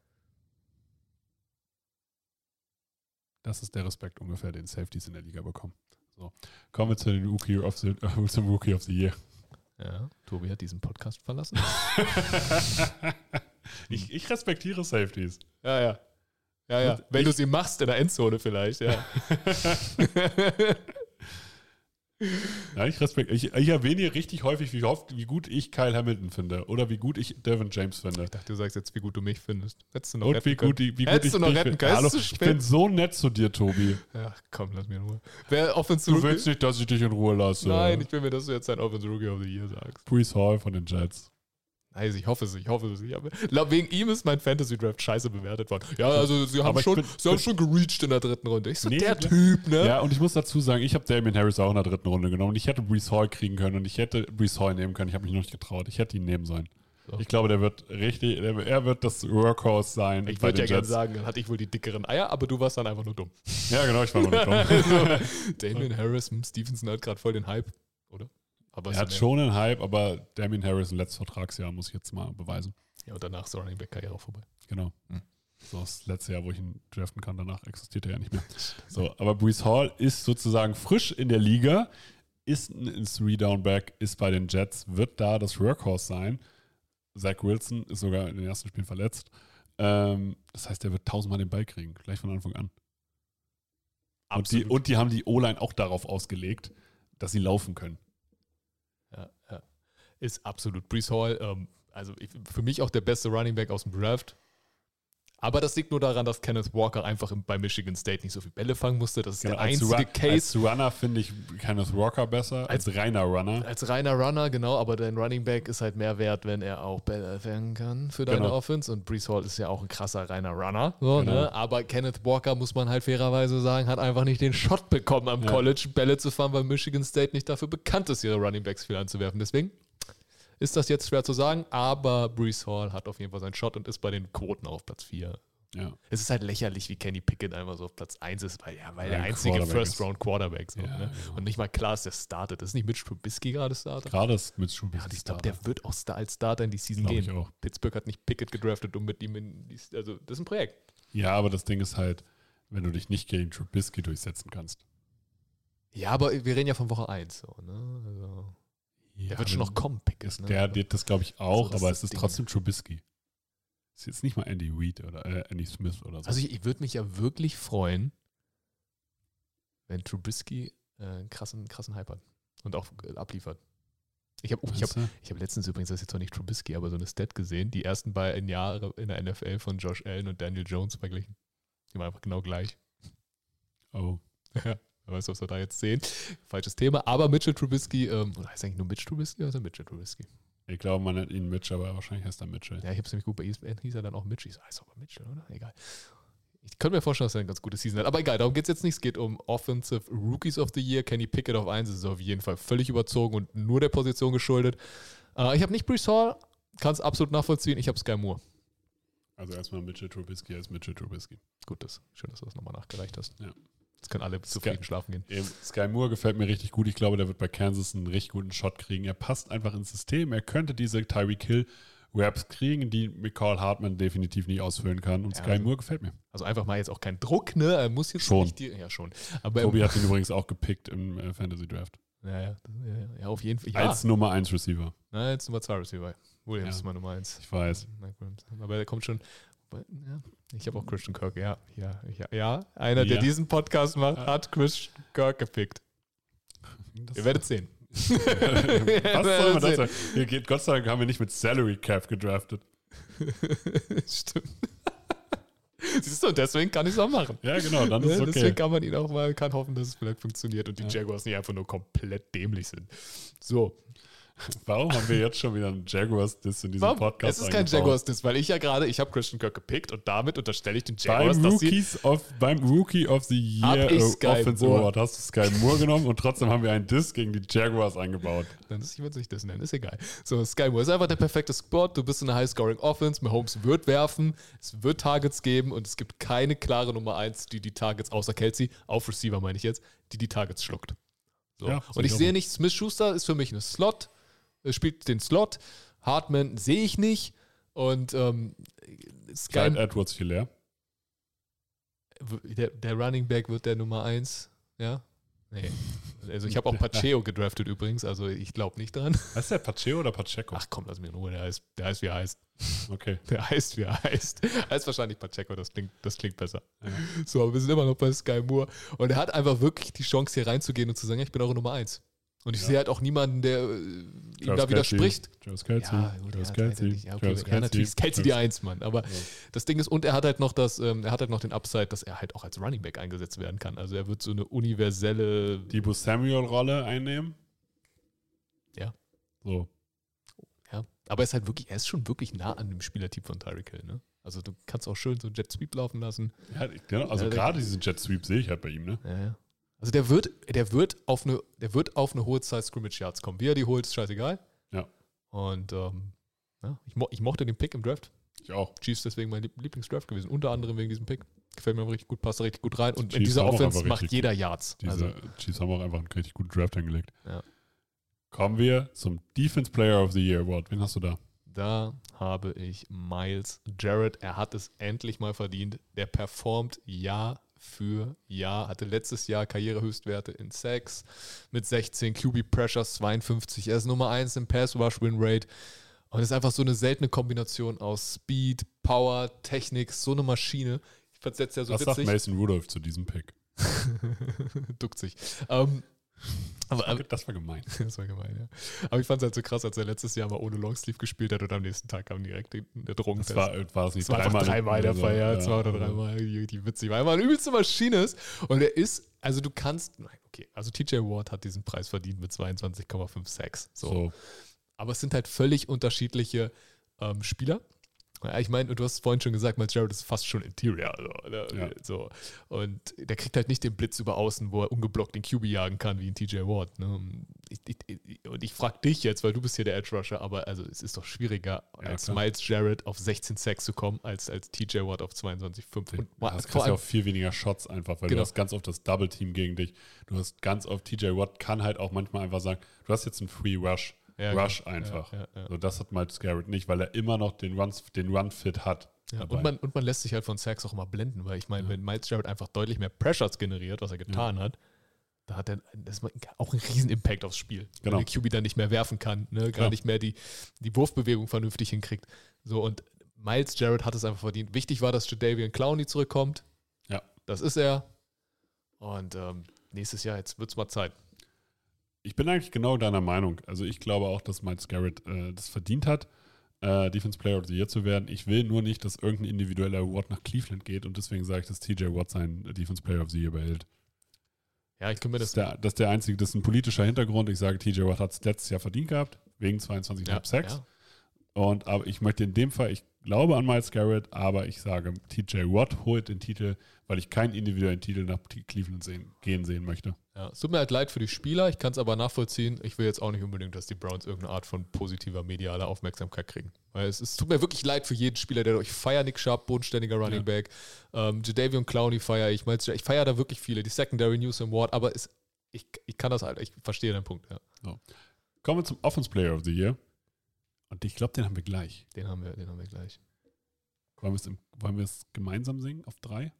Das ist der Respekt ungefähr, den Safeties in der Liga bekommen. So, kommen wir zu den Rookie of the, äh, zum Rookie of the Year. Ja, Tobi hat diesen Podcast verlassen. ich, ich respektiere Safeties. Ja, ja. Ja, ja. Wenn du sie machst in der Endzone vielleicht, ja. Ja, ich respektiere. Ich, ich erwähne hier richtig häufig, wie, oft, wie gut ich Kyle Hamilton finde oder wie gut ich Devin James finde. ich dachte, du sagst jetzt, wie gut du mich findest. Hättest du noch Und retten wie können. gut, wie gut Hättest ich du noch dich retten können. Hallo, ich bin so nett zu dir, Tobi. Ja, komm, lass mir in Ruhe. Wer Offensive Du willst nicht, dass ich dich in Ruhe lasse. Nein, ich will mir, dass du jetzt ein Offensive Rookie of the Year sagst. Brees Hall von den Jets. Nice, ich hoffe es, ich hoffe es. Ich habe, glaub, wegen ihm ist mein Fantasy Draft scheiße bewertet worden. Ja, also sie haben, Aber schon, bin- sie haben schon gereached in der dritten Runde. Ich so, Nee, der. Typ, ne? Ja, und ich muss dazu sagen, ich habe Damian Harris auch in der dritten Runde genommen. Und ich hätte Brees Hall kriegen können und ich hätte Brees Hall nehmen können. Ich habe mich noch nicht getraut. Ich hätte ihn nehmen sollen. So. Ich glaube, der wird richtig, der, er wird das Workhorse sein. Ich würde ja gerne sagen, dann hatte ich wohl die dickeren Eier, aber du warst dann einfach nur dumm. Ja, genau, ich war nur dumm. also, Damian Harris, Stevenson hat gerade voll den Hype? Aber Er hat schon einen Hype, aber Damian Harris im letzten Vertragsjahr muss ich jetzt mal beweisen. Ja, und danach ist der Running Back Karriere vorbei. Genau. Hm. So das letzte Jahr, wo ich ihn draften kann, danach existiert er ja nicht mehr. So, aber Brees Hall ist sozusagen frisch in der Liga, ist ein Three-Down-Back, ist bei den Jets, wird da das Workhorse sein. Zach Wilson ist sogar in den ersten Spielen verletzt. Ähm, das heißt, er wird tausendmal den Ball kriegen, gleich von Anfang an. Und die, und die haben die O-Line auch darauf ausgelegt, dass sie laufen können. Ist absolut. Brees Hall, ähm, also ich, für mich auch der beste Running Back aus dem Draft. Aber das liegt nur daran, dass Kenneth Walker einfach bei Michigan State nicht so viele Bälle fangen musste. Das ist Genau, der als, einzige Ru- Case. als Runner finde ich Kenneth Walker besser, als, reiner Runner. Als reiner Runner, genau, aber dein Running Back ist halt mehr wert, wenn er auch Bälle fangen kann für deine Genau. Offense. Und Brees Hall ist ja auch ein krasser reiner Runner. So, Genau. ne? Aber Kenneth Walker, muss man halt fairerweise sagen, hat einfach nicht den Shot bekommen am Ja. College, Bälle zu fahren, weil Michigan State nicht dafür bekannt ist, ihre Running Backs viel anzuwerfen. Deswegen ist das jetzt schwer zu sagen, aber Brees Hall hat auf jeden Fall seinen Shot und ist bei den Quoten auf Platz 4. Ja. Es ist halt lächerlich, wie Kenny Pickett einfach so auf Platz 1 ist, weil, ja, weil der er einzige Quarterback ist. First-Round-Quarterback so, Ja, ne? Und nicht mal klar ist, der startet. Das ist nicht Mitch Trubisky gerade Starter? Gerade ist mit Schuh Ja, ich glaube, der wird auch Star als Starter in die Season Glaube ich gehen. auch. Pittsburgh hat nicht Pickett gedraftet, um mit ihm in die, also das ist ein Projekt. Ja, aber das Ding ist halt, wenn du dich nicht gegen Trubisky durchsetzen kannst. Ja, aber wir reden ja von Woche 1 so, ne? Also, Ja, der wird schon noch kommen. Ist, Ne? Der wird das, glaube ich, auch, So, das aber ist es ist Ding. trotzdem Trubisky. Ist jetzt nicht mal Andy Reid oder äh, Andy Smith oder so. also ich, ich würde mich ja wirklich freuen, wenn Trubisky äh, einen krassen, krassen Hype hat und auch äh, abliefert. Ich habe ich hab, ich hab letztens übrigens, das ist jetzt zwar nicht Trubisky, aber so eine Stat gesehen, die ersten beiden Jahre in der NFL von Josh Allen und Daniel Jones verglichen. Die waren einfach genau gleich. oh. Ja, wer weiß, was wir da jetzt sehen. Falsches Thema. Aber Mitchell Trubisky, ähm, oder heißt eigentlich nur Mitch Trubisky oder ist er Mitchell Trubisky? Ich glaube, man nennt ihn Mitch, aber wahrscheinlich heißt er Mitchell. Ja, ich habe es nämlich gut bei ESPN, hieß er dann auch Mitch. Ich so, heißt aber Mitchell, oder? Egal. Ich könnte mir vorstellen, dass er ein ganz gutes Season hat. Aber egal, darum geht es jetzt nicht. Es geht um Offensive Rookies of the Year. Kenny Pickett auf 1 ist auf jeden Fall völlig überzogen und nur der Position geschuldet. Äh, ich habe nicht Brees Hall, kann es absolut nachvollziehen. Ich habe Sky Moore. Also erstmal Mitchell Trubisky als Mitchell Trubisky. Gut, das, schön, dass du das nochmal nachgereicht hast. Ja. Jetzt können alle zufrieden schlafen gehen. Eben, Sky Moore gefällt mir richtig gut. Ich glaube, der wird bei Kansas einen richtig guten Shot kriegen. Er passt einfach ins System. Er könnte diese Tyreek Hill Raps kriegen, die McCall Hartman definitiv nicht ausfüllen kann. Und Ja, Sky also- Moore gefällt mir. Also einfach mal jetzt auch kein Druck, ne? Er muss jetzt Schon. nicht die, ja schon. Aber Tobi hat ihn übrigens auch gepickt im äh, Fantasy Draft. ja, ja, ja, auf jeden Fall. Ja, Als Nummer 1 Receiver. Na, jetzt Nummer 2 Receiver. Williams Ja. ist mal Nummer 1. Ich weiß. Aber der kommt schon. Ja, ich habe auch Christian Kirk, ja, ja, ja, ja. Einer, der Ja. diesen Podcast macht, hat Christian Kirk gepickt. Das- Ihr werdet sehen. Was soll man das sein? Hier geht, Gott sei Dank haben wir nicht mit Salary Cap gedraftet. Stimmt. Siehst du, deswegen kann ich es auch machen. Ja, genau, dann ist es okay. Deswegen kann man ihn auch mal, kann hoffen, dass es vielleicht funktioniert und die Ja. Jaguars nicht einfach nur komplett dämlich sind. So, Warum haben wir jetzt schon wieder einen Jaguars-Diss in diesem Warum? Podcast Es ist kein? Jaguars-Diss, weil ich ja gerade, ich habe Christian Kirk gepickt und damit unterstelle ich den Jaguars, Beim, dass sie Rookies of, beim Rookie of the Year Offensive Moore. Award hast du Sky Moore genommen und trotzdem haben wir einen Diss gegen die Jaguars eingebaut. Dann ist, ich würde es nicht das nennen, ist egal. So, Sky Moore ist einfach der perfekte Spot. Du bist in einer High-Scoring-Offense. Mahomes wird werfen, es wird Targets geben und es gibt keine klare Nummer 1, die die Targets, außer Kelsey, auf Receiver meine ich jetzt, die die Targets schluckt. So. Ja, und ich sehe nicht, Smith Schuster ist für mich eine Slot, spielt den Slot. Hartman sehe ich nicht. Und ähm, Sky, Edwards Hilaire. der, der Running Back wird der Nummer 1, ja? Nee. Also ich habe auch Pacheco gedraftet übrigens, also ich glaube nicht dran. Heißt der Pacheco oder Pacheco? Ach komm, lass mich in Ruhe, der heißt, der heißt wie er heißt. Okay. Der heißt wie er heißt. Er heißt wahrscheinlich Pacheco, das klingt, das klingt besser. Ja. So, aber wir sind immer noch bei Sky Moore. Und er hat einfach wirklich die Chance, hier reinzugehen und zu sagen, ich bin eure Nummer 1. Und ich Ja. sehe halt auch niemanden, der äh, ihm da widerspricht. Travis Kelsey. Ja, gut, ja, Kelsey. ja, okay, Travis ja, natürlich ist Kelsey die Eins, Mann. Aber Ja. das Ding ist, und er hat halt noch das, ähm, er hat halt noch den Upside, dass er halt auch als Running Back eingesetzt werden kann. Also er wird so eine universelle. Debo Samuel-Rolle einnehmen. Ja. So. Ja. Aber er ist halt wirklich, er ist schon wirklich nah an dem Spielertyp von Tyreek Hill, ne? Also du kannst auch schön so Jet Sweep laufen lassen. Ja, genau, also gerade diesen Jet Sweep sehe ich halt bei ihm, ne? Ja, ja. Also der wird, der wird auf eine, der wird auf eine hohe Zahl Scrimmage Yards kommen. Wie er die holt, ist scheißegal. Ja. Und ähm, ja, ich, mo ich mochte den Pick im Draft. Ich auch. Chiefs deswegen mein Lieb- Lieblingsdraft gewesen. Unter anderem wegen diesem Pick. Gefällt mir aber richtig gut, passt da richtig gut rein. Und in Chiefs dieser haben auch Offense macht jeder Yards. Diese Also, Chiefs haben auch einfach einen richtig guten Draft hingelegt. Ja. Kommen wir zum Defense Player of the Year Award. Wen hast du da? da habe ich Miles Jarrett. Er hat es endlich mal verdient. Der performt Jahr für Jahr. Hatte letztes Jahr Karrierehöchstwerte in Sacks mit 16, QB Pressures 52. Er ist Nummer 1 im Pass Rush Win Rate. Und ist einfach so eine seltene Kombination aus Speed, Power, Technik, so eine Maschine. Ich jetzt ja so Was sagt witzig. Mason Rudolph zu diesem Pick? Duckt sich. Ähm, aber, aber, Das war gemein. das war gemein, ja. Aber ich fand es halt so krass, als er letztes Jahr mal ohne Longsleeve gespielt hat und am nächsten Tag kam direkt der Drogen. Das war, war es nicht Das war einfach dreimal der? Fall, ja, zwei oder dreimal, die, die witzig, weil er eine übelste Maschine ist. Und er ist, also du kannst, nein, okay, also TJ Ward hat diesen Preis verdient mit 22,5 Sacks. So. So. Aber es sind halt völlig unterschiedliche ähm, Spieler. Ja, ich meine, du hast vorhin schon gesagt, Miles Jarrett ist fast schon Interior. Also, ne? Ja. so. Und der kriegt halt nicht den Blitz über außen, wo er ungeblockt den QB jagen kann, wie ein TJ Ward. Ne? Ich, ich, und ich frage dich jetzt, weil du bist hier der Edge Rusher, aber also es ist doch schwieriger, Ja, als klar. Miles Jarrett auf 16 Sacks zu kommen, als als TJ Ward auf 22,5. Und Du hast vor ja auch viel weniger Shots einfach, weil Genau. du hast ganz oft das Double Team gegen dich. Du hast ganz oft, TJ Watt kann halt auch manchmal einfach sagen, du hast jetzt einen Free Rush. Ja, Rush genau. einfach. Ja, ja. So, das hat Miles Garrett nicht, weil er immer noch den Run, den Run Fit hat. Und, man, und man lässt sich halt von Sacks auch immer blenden, weil ich meine, wenn Miles Jarrett einfach deutlich mehr Pressures generiert, was er getan hat, da hat er das auch einen riesen Impact aufs Spiel. Genau. Wenn der QB dann nicht mehr werfen kann, ne? gar nicht mehr die, die Wurfbewegung vernünftig hinkriegt. So, und Miles Jarrett hat es einfach verdient. Wichtig war, dass Jadavian Clowney zurückkommt. Ja. Das ist er. Und ähm, nächstes Jahr, jetzt wird es mal Zeit. Ich bin eigentlich genau deiner Meinung. Also ich glaube auch, dass Miles Garrett äh, das verdient hat, äh, Defense Player of the Year zu werden. Ich will nur nicht, dass irgendein individueller Award nach Cleveland geht und deswegen sage ich, dass TJ Watt seinen Defense Player of the Year behält. Ja, ich mir Das das. ist, der, das ist der einzige, das ist ein politischer Hintergrund. Ich sage, TJ Watt hat es letztes Jahr verdient gehabt, wegen 22,5 ja, Sacks. ja. Und aber ich möchte in dem Fall, ich glaube an Miles Garrett, aber ich sage, TJ Watt holt den Titel, weil ich keinen individuellen Titel nach Cleveland sehen, gehen sehen möchte. Ja, es tut mir halt leid für die Spieler, ich kann es aber nachvollziehen. Ich will jetzt auch nicht unbedingt, dass die Browns irgendeine Art von positiver medialer Aufmerksamkeit kriegen. Weil es, es tut mir wirklich leid für jeden Spieler, der ich feiere Nick Sharp, bodenständiger Running Ja. Back. Ähm, Jadavion Clowney feiere ich. Miles- Ich feiere da wirklich viele. Die Secondary News im Ward, aber es, ich, ich kann das halt, ich verstehe deinen Punkt. Ja. Kommen wir zum Offense Player of the Year. Und ich glaube, den haben wir gleich. Den haben wir, den haben wir gleich. Wollen wir es gemeinsam singen auf drei?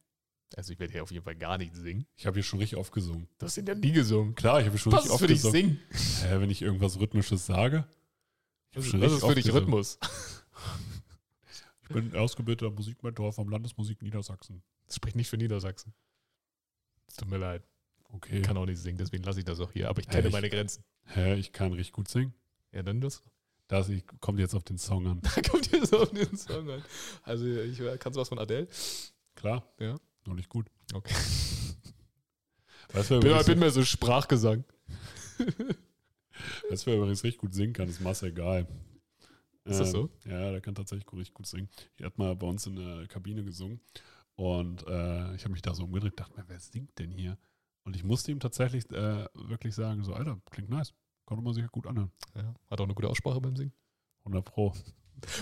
Also ich werde hier auf jeden Fall gar nicht singen. Ich habe hier schon richtig oft gesungen. Du hast den ja nie gesungen. Klar, ich habe schon Was richtig oft für dich gesungen. singen? Hä, wenn ich irgendwas Rhythmisches sage. Was, was richtig ist für dich gesungen. Rhythmus? Ich bin ausgebildeter Musikmentor vom Landesmusik Niedersachsen. Das spricht nicht für Niedersachsen. Es tut mir leid. Okay. Ich kann auch nicht singen, deswegen lasse ich das auch hier. Aber ich kenne ich- meine Grenzen. Hä, ich kann richtig gut singen. Ja, dann das. Das ich, kommt jetzt auf den Song an. Da kommt jetzt auf den Song an. Also, ich kannst du was von Adele? Klar, Ja. Noch nicht gut. Okay. Weißt du, Bin, übrigens, bin mir so Sprachgesang. weißt du, wer übrigens richtig gut singen kann, ist Marcel Geil. Ist das so? Ja, der kann tatsächlich richtig gut singen. Er hat mal bei uns in der Kabine gesungen und äh, ich habe mich da so umgedreht, dachte mir, wer singt denn hier? Und ich musste ihm tatsächlich äh, wirklich sagen, so, Alter, klingt nice. Konnte man sich gut anhören. Ja. Hat auch eine gute Aussprache beim Singen. 100 Pro.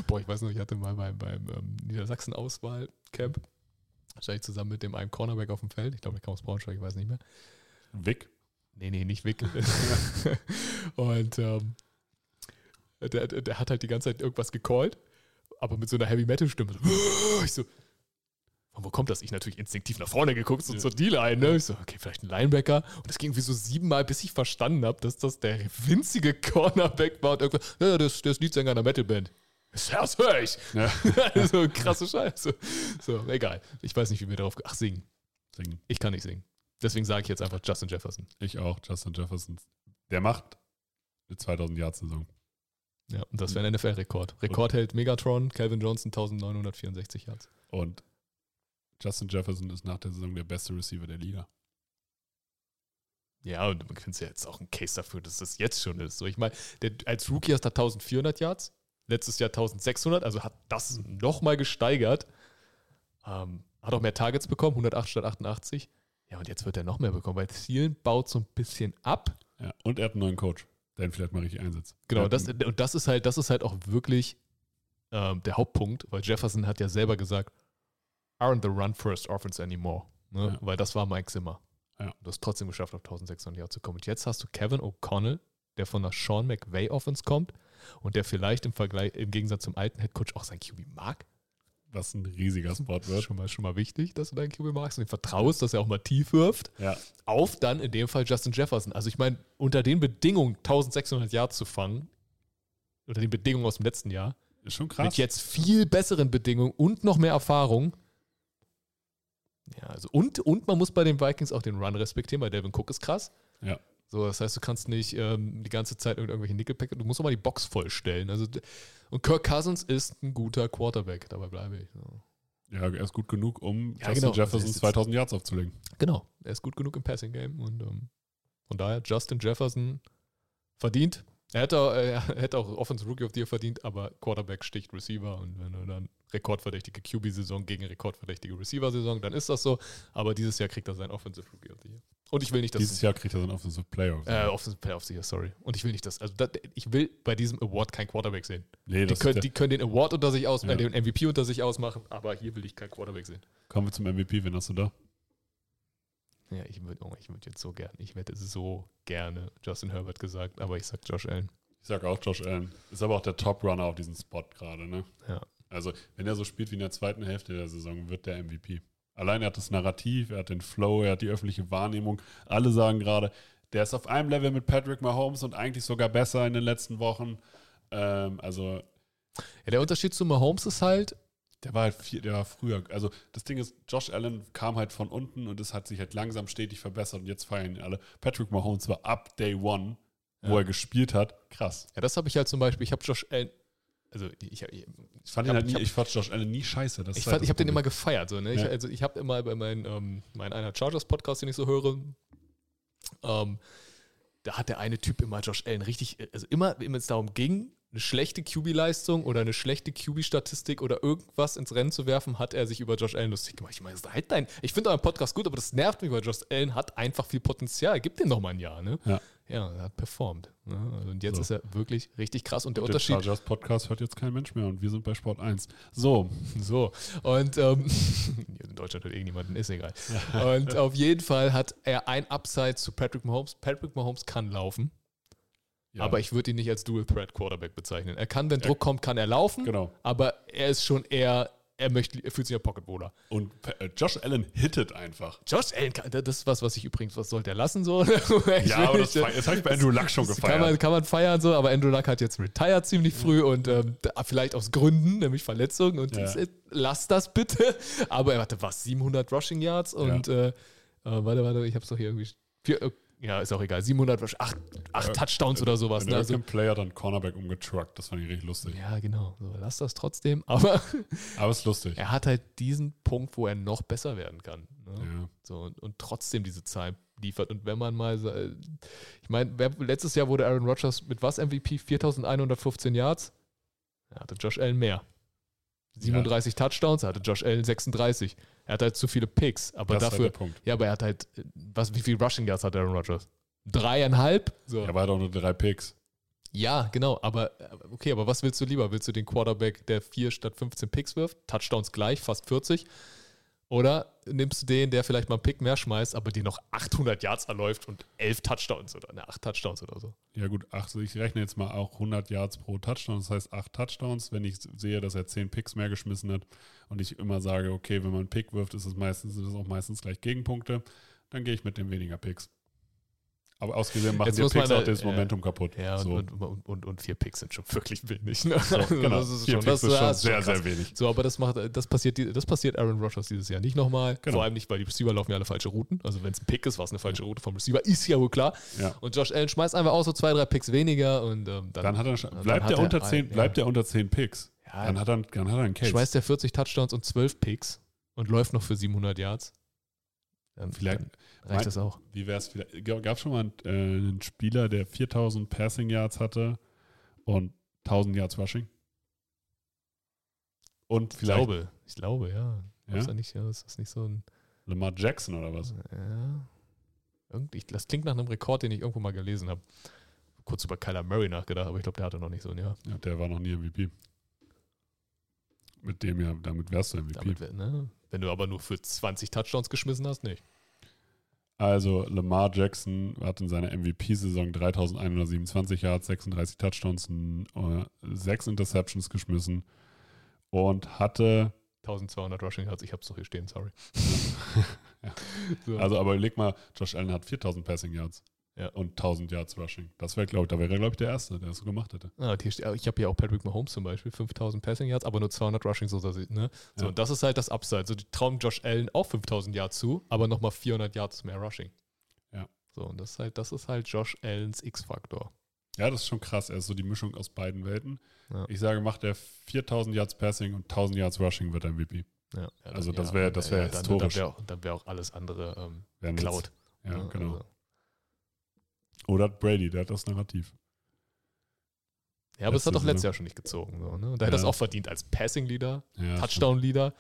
Boah, ich weiß noch, ich hatte mal beim, beim ähm, Niedersachsen-Auswahl-Camp, wahrscheinlich zusammen mit dem einen Cornerback auf dem Feld, ich glaube, ich kam aus Braunschweig, ich weiß nicht mehr. Vic. Nee, nee, nicht Wick. und ähm, der, der, der hat halt die ganze Zeit irgendwas gecallt, aber mit so einer Heavy-Metal-Stimme. Ich so, von wo kommt das? Ich natürlich instinktiv nach vorne geguckt, so Ja. zur D-Line. Ne? Ich so, okay, vielleicht ein Linebacker. Und das ging wie so siebenmal, bis ich verstanden habe, dass das der winzige Cornerback war. Und irgendwas, ja, das, der ist Leadsänger einer Metalband. Das höre ich. Ja. so krasse Scheiße. So, egal. Ich weiß nicht, wie wir darauf. Ach, singen. Singen. Ich kann nicht singen. Deswegen sage ich jetzt einfach Justin Jefferson. Ich auch, Justin Jefferson. Der macht eine 2000 Jahr Saison. Ja, und das wäre ein NFL-Rekord. Rekord hält Megatron, Calvin Johnson 1964 Yards. Und Justin Jefferson ist nach der Saison der beste Receiver der Liga. Ja, und man könnte ja jetzt auch einen Case dafür, dass das jetzt schon ist. So, ich meine, als Rookie hast du 1400 Yards, letztes Jahr 1600, also hat das nochmal gesteigert. Ähm, hat auch mehr Targets bekommen, 108 statt 88. Ja, und jetzt wird er noch mehr bekommen, weil Zielen baut so ein bisschen ab. Ja. Und er hat einen neuen Coach, der ihn vielleicht mal richtig einsetzt. Genau, das, und das ist halt, das ist halt auch wirklich ähm, der Hauptpunkt, weil Jefferson hat ja selber gesagt, aren't the run first offense anymore. Ne? Ja. Weil das war Mike Zimmer. Ja. Du hast trotzdem geschafft, auf 1600 Yards zu kommen. Und jetzt hast du Kevin O'Connell, der von der Sean McVay Offense kommt und der vielleicht im Vergleich, im Gegensatz zum alten Headcoach auch sein QB mag. was ein riesiger Spot Das ist wird. schon mal, schon mal wichtig, dass du deinen QB magst und ihm vertraust, dass er auch mal tief wirft. Ja. Auf dann in dem Fall Justin Jefferson. Also ich meine, unter den Bedingungen 1600 Yards zu fangen, unter den Bedingungen aus dem letzten Jahr, Ist schon mit krass. jetzt viel besseren Bedingungen und noch mehr Erfahrung. Ja, also und, und man muss bei den Vikings auch den Run respektieren, weil Devin Cook ist krass. Ja. So, das heißt, du kannst nicht ähm, die ganze Zeit irgend- irgendwelche Nickelpack, du musst auch mal die Box vollstellen. Also, und Kirk Cousins ist ein guter Quarterback, dabei bleibe ich. So. Ja, er ist gut genug, um Ja, Justin genau. Jefferson Also er ist jetzt- 2000 Yards aufzulegen. Genau, er ist gut genug im Passing Game und ähm, von daher Justin Jefferson verdient. Er hätte, auch- er hätte auch Offensive Rookie of the Year verdient, aber Quarterback sticht Receiver und wenn du dann rekordverdächtige QB-Saison gegen rekordverdächtige Receiver-Saison, dann ist das so. Aber dieses Jahr kriegt er seinen Offensive Rookie of the Year. Und ich will nicht, dass Dieses Jahr kriegt er dann Offensive Player. äh, Offensive Player of the Year, sorry. Und ich will nicht, dass also das, ich will bei diesem Award kein Quarterback sehen. nee, Die das können, ist der, die können den Award unter sich aus, Ja. äh, den MVP unter sich ausmachen, aber hier will ich kein Quarterback sehen. kommen wir zum MVP. Wen hast du da? Ja, ich würde oh, ich würd jetzt so gerne, ich hätte so gerne Justin Herbert gesagt, aber ich sag Josh Allen. Ich sag auch Josh Allen. Ist aber auch der Top-Runner auf diesem Spot gerade, ne? Ja. Also, wenn er so spielt wie in der zweiten Hälfte der Saison, wird der MVP. Allein er hat das Narrativ, er hat den Flow, er hat die öffentliche Wahrnehmung. Alle sagen gerade, der ist auf einem Level mit Patrick Mahomes und eigentlich sogar besser in den letzten Wochen. Ähm, also, Ja, der Unterschied zu Mahomes ist halt, der war halt viel, der war früher. Also, das Ding ist, Josh Allen kam halt von unten und es hat sich halt langsam stetig verbessert und jetzt feiern ihn alle. Patrick Mahomes war ab Day One, wo Ja. er gespielt hat, krass. ja, das habe ich halt zum Beispiel, ich habe Josh Allen, also ich, ich, Ich fand Ich ihn halt nie, ich ich fand Josh Allen nie scheiße. Das ich, fand, halt ich habe den immer gefeiert. So, ne? ich, Ja. also ich habe immer bei meinem ähm, mein einer Chargers-Podcast, den ich so höre, ähm, da hat der eine Typ immer Josh Allen richtig, also immer, wenn es darum ging, eine schlechte QB-Leistung oder eine schlechte QB-Statistik oder irgendwas ins Rennen zu werfen, hat er sich über Josh Allen lustig gemacht. Ich meine, halt dein, ich finde euren Podcast gut, aber das nervt mich, weil Josh Allen hat einfach viel Potenzial. Gib dem doch mal ein Jahr, ne? Ja. Ja, er hat performt. Ne? Also, Und jetzt So. ist er wirklich richtig krass. Und der Den Unterschied, Chargers Podcast hört jetzt kein Mensch mehr und wir sind bei Sport 1. So, So, und ähm, in Deutschland hört irgendjemanden, ist egal. Und auf jeden Fall hat er ein Upside zu Patrick Mahomes. Patrick Mahomes kann laufen, ja, aber ich würde ihn nicht als Dual Threat Quarterback bezeichnen. Er kann, wenn. Druck kommt, kann er laufen, genau. aber er ist schon eher, er möchte, er fühlt sich ja Pocket wohler. Und äh, Josh Allen hittet einfach. Josh Allen, das ist was, was ich übrigens, was sollte er lassen so? Ja, aber das, das habe ich bei Andrew Luck schon gefeiert. kann man, kann man feiern so, aber Andrew Luck hat jetzt retired ziemlich früh und ähm, vielleicht aus Gründen, nämlich Verletzung und Ja. das, äh, lass das bitte. Aber er hatte was, 700 Rushing Yards und äh, äh, warte, warte, ich hab's doch hier irgendwie. Ja, ist auch egal. 700, Rush- acht, acht Ja, Touchdowns oder sowas. Ne? American Also, Player dann Cornerback umgetruckt. Das fand ich richtig lustig. ja, genau. So, lass das trotzdem. Aber Aber es ist lustig. er hat halt diesen Punkt, wo er noch besser werden kann. Ne? Ja. So, und, und trotzdem diese Zahlen liefert. Und wenn man mal, ich meine, letztes Jahr wurde Aaron Rodgers mit was MVP? 4115 Yards? Er hatte Josh Allen mehr. 37 Touchdowns, er hatte Josh Allen 36. Er hat halt zu viele Picks, aber das dafür, der Punkt. ja, aber er hat halt, was, wie viel Rushing Yards hat Aaron Rodgers? Dreieinhalb? So. Er war doch nur drei Picks. Ja, genau, aber aber okay, aber was willst du lieber? Willst du den Quarterback, der 4 statt 15 Picks wirft, Touchdowns gleich, fast 40? Oder nimmst du den, der vielleicht mal einen Pick mehr schmeißt, aber dir noch 800 Yards erläuft und 11 Touchdowns oder ne, 8 Touchdowns oder so? Ja gut, ach, so ich rechne jetzt mal auch 100 Yards pro Touchdown, das heißt 8 Touchdowns. Wenn ich sehe, dass er 10 Picks mehr geschmissen hat und ich immer sage, okay, wenn man einen Pick wirft, ist es meistens, sind es auch meistens gleich Gegenpunkte, dann gehe ich mit dem weniger Picks. Aber ausgesehen machen muss Picks auch da- das. Momentum kaputt. Ja, so, und, und, und, und vier Picks sind schon wirklich wenig. Ne? so, genau. Das ist Vier schon, Picks das, ist schon sehr, krass. sehr wenig. So, aber das macht, das passiert, das passiert Aaron Rodgers dieses Jahr nicht nochmal. Genau. Vor allem nicht, weil die Receiver laufen ja alle falsche Routen. Also wenn es ein Pick ist, war es eine falsche Route vom Receiver, ist ja wohl klar. Ja. Und Josh Allen schmeißt einfach auch so zwei, drei Picks weniger und ähm, dann, Dann hat er, schon- dann bleibt er er unter 10, ja. bleibt er unter 10 Picks. ja, Dann hat er, dann hat er einen Case. schmeißt er 40 Touchdowns und 12 Picks und läuft noch für 700 Yards. Dann, Vielleicht- dann reicht mein- das auch. Wie wäre es vielleicht? Gab es schon mal einen, äh, einen Spieler, der 4000 Passing Yards hatte und 1000 Yards Rushing? Und Ich glaube, ich glaube, ja. Ja? Ist, das nicht, ja, ist das nicht so ein. Lamar Jackson oder was? Ja. Irgendwie, das klingt nach einem Rekord, den ich irgendwo mal gelesen habe. Kurz über Kyler Murray nachgedacht, aber ich glaube, der hatte noch nicht so ein Jahr. Ja, der war noch nie MVP. Mit dem ja, damit wärst du MVP. Damit, ne? Wenn du aber nur für 20 Touchdowns geschmissen hast, nicht. Also Lamar Jackson hat in seiner MVP-Saison 3127 Yards, 36 Touchdowns, n- äh, 6 Interceptions geschmissen und hatte, 1200 Rushing Yards, ich hab's doch hier stehen, sorry. Ja. so. also aber leg mal, Josh Allen hat 4000 Passing Yards Ja. und 1000 Yards Rushing. Das wäre, glaube ich, da wäre er, glaube ich, der Erste, der das so gemacht hätte. Ah, hier ich habe hier auch Patrick Mahomes zum Beispiel, 5000 Passing Yards, aber nur 200 Rushing, so, dass ich- ne? so Ja. und das ist halt das Upside. So, die trauen Josh Allen auch 5000 Yards zu, aber nochmal 400 Yards mehr Rushing. Ja. So, und das ist halt, das ist halt Josh Allens X-Faktor. Ja, das ist schon krass. Er ist so die Mischung aus beiden Welten. Ja. Ich sage, macht er 4000 Yards Passing und 1000 Yards Rushing, wird er MVP. Ja. Also das wär- das wär dann- historisch. Dann wäre auch, wär auch alles andere ähm, Cloud. Ja, genau. Also, Oder Brady, der hat das Narrativ. ja, aber es hat doch letztes. Jahr schon nicht gezogen. So, ne? Da hätte er es Ja. auch verdient als Passing-Leader, Ja, Touchdown-Leader.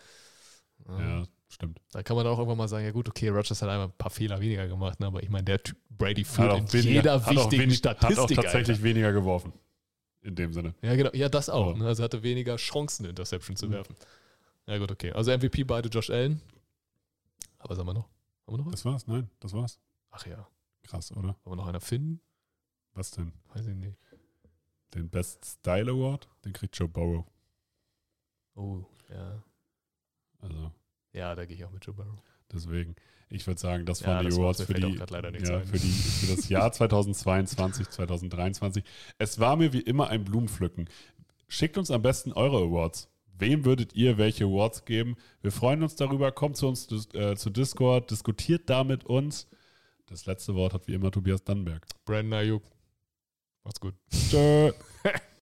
Stimmt. Ja, stimmt. Da kann man auch irgendwann mal sagen, ja gut, okay, Rodgers hat einmal ein paar Fehler weniger gemacht, ne? aber ich meine, der Typ Brady führt in jeder hat auch wichtigen wenig- Statistik. Hat auch tatsächlich Alter. weniger geworfen. In dem Sinne. Ja, genau. Ja, das auch. Ne? Also hatte weniger Chancen, Interception zu Mhm. werfen. Ja gut, okay. Also MVP beide Josh Allen. Aber was haben wir noch? Haben wir noch was? Das war's? Nein, das war's. Ach ja. Krass, oder? Wollen wir noch einer finden? Was denn? Weiß ich nicht. Den Best Style Award? Den kriegt Joe Burrow. Oh, ja. Also, Ja, da gehe ich auch mit Joe Burrow. deswegen. Ich würde sagen, das Ja, waren die das Awards für die, ja, für, die, für das Jahr 2022, 2023. Es war mir wie immer ein Blumenpflücken. Schickt uns am besten eure Awards. Wem würdet ihr welche Awards geben? Wir freuen uns darüber. Kommt zu uns äh, zu Discord, diskutiert da mit uns. Das letzte Wort hat wie immer Tobias Dannenberg. Brandon Ayuk. Macht's gut. Tschö.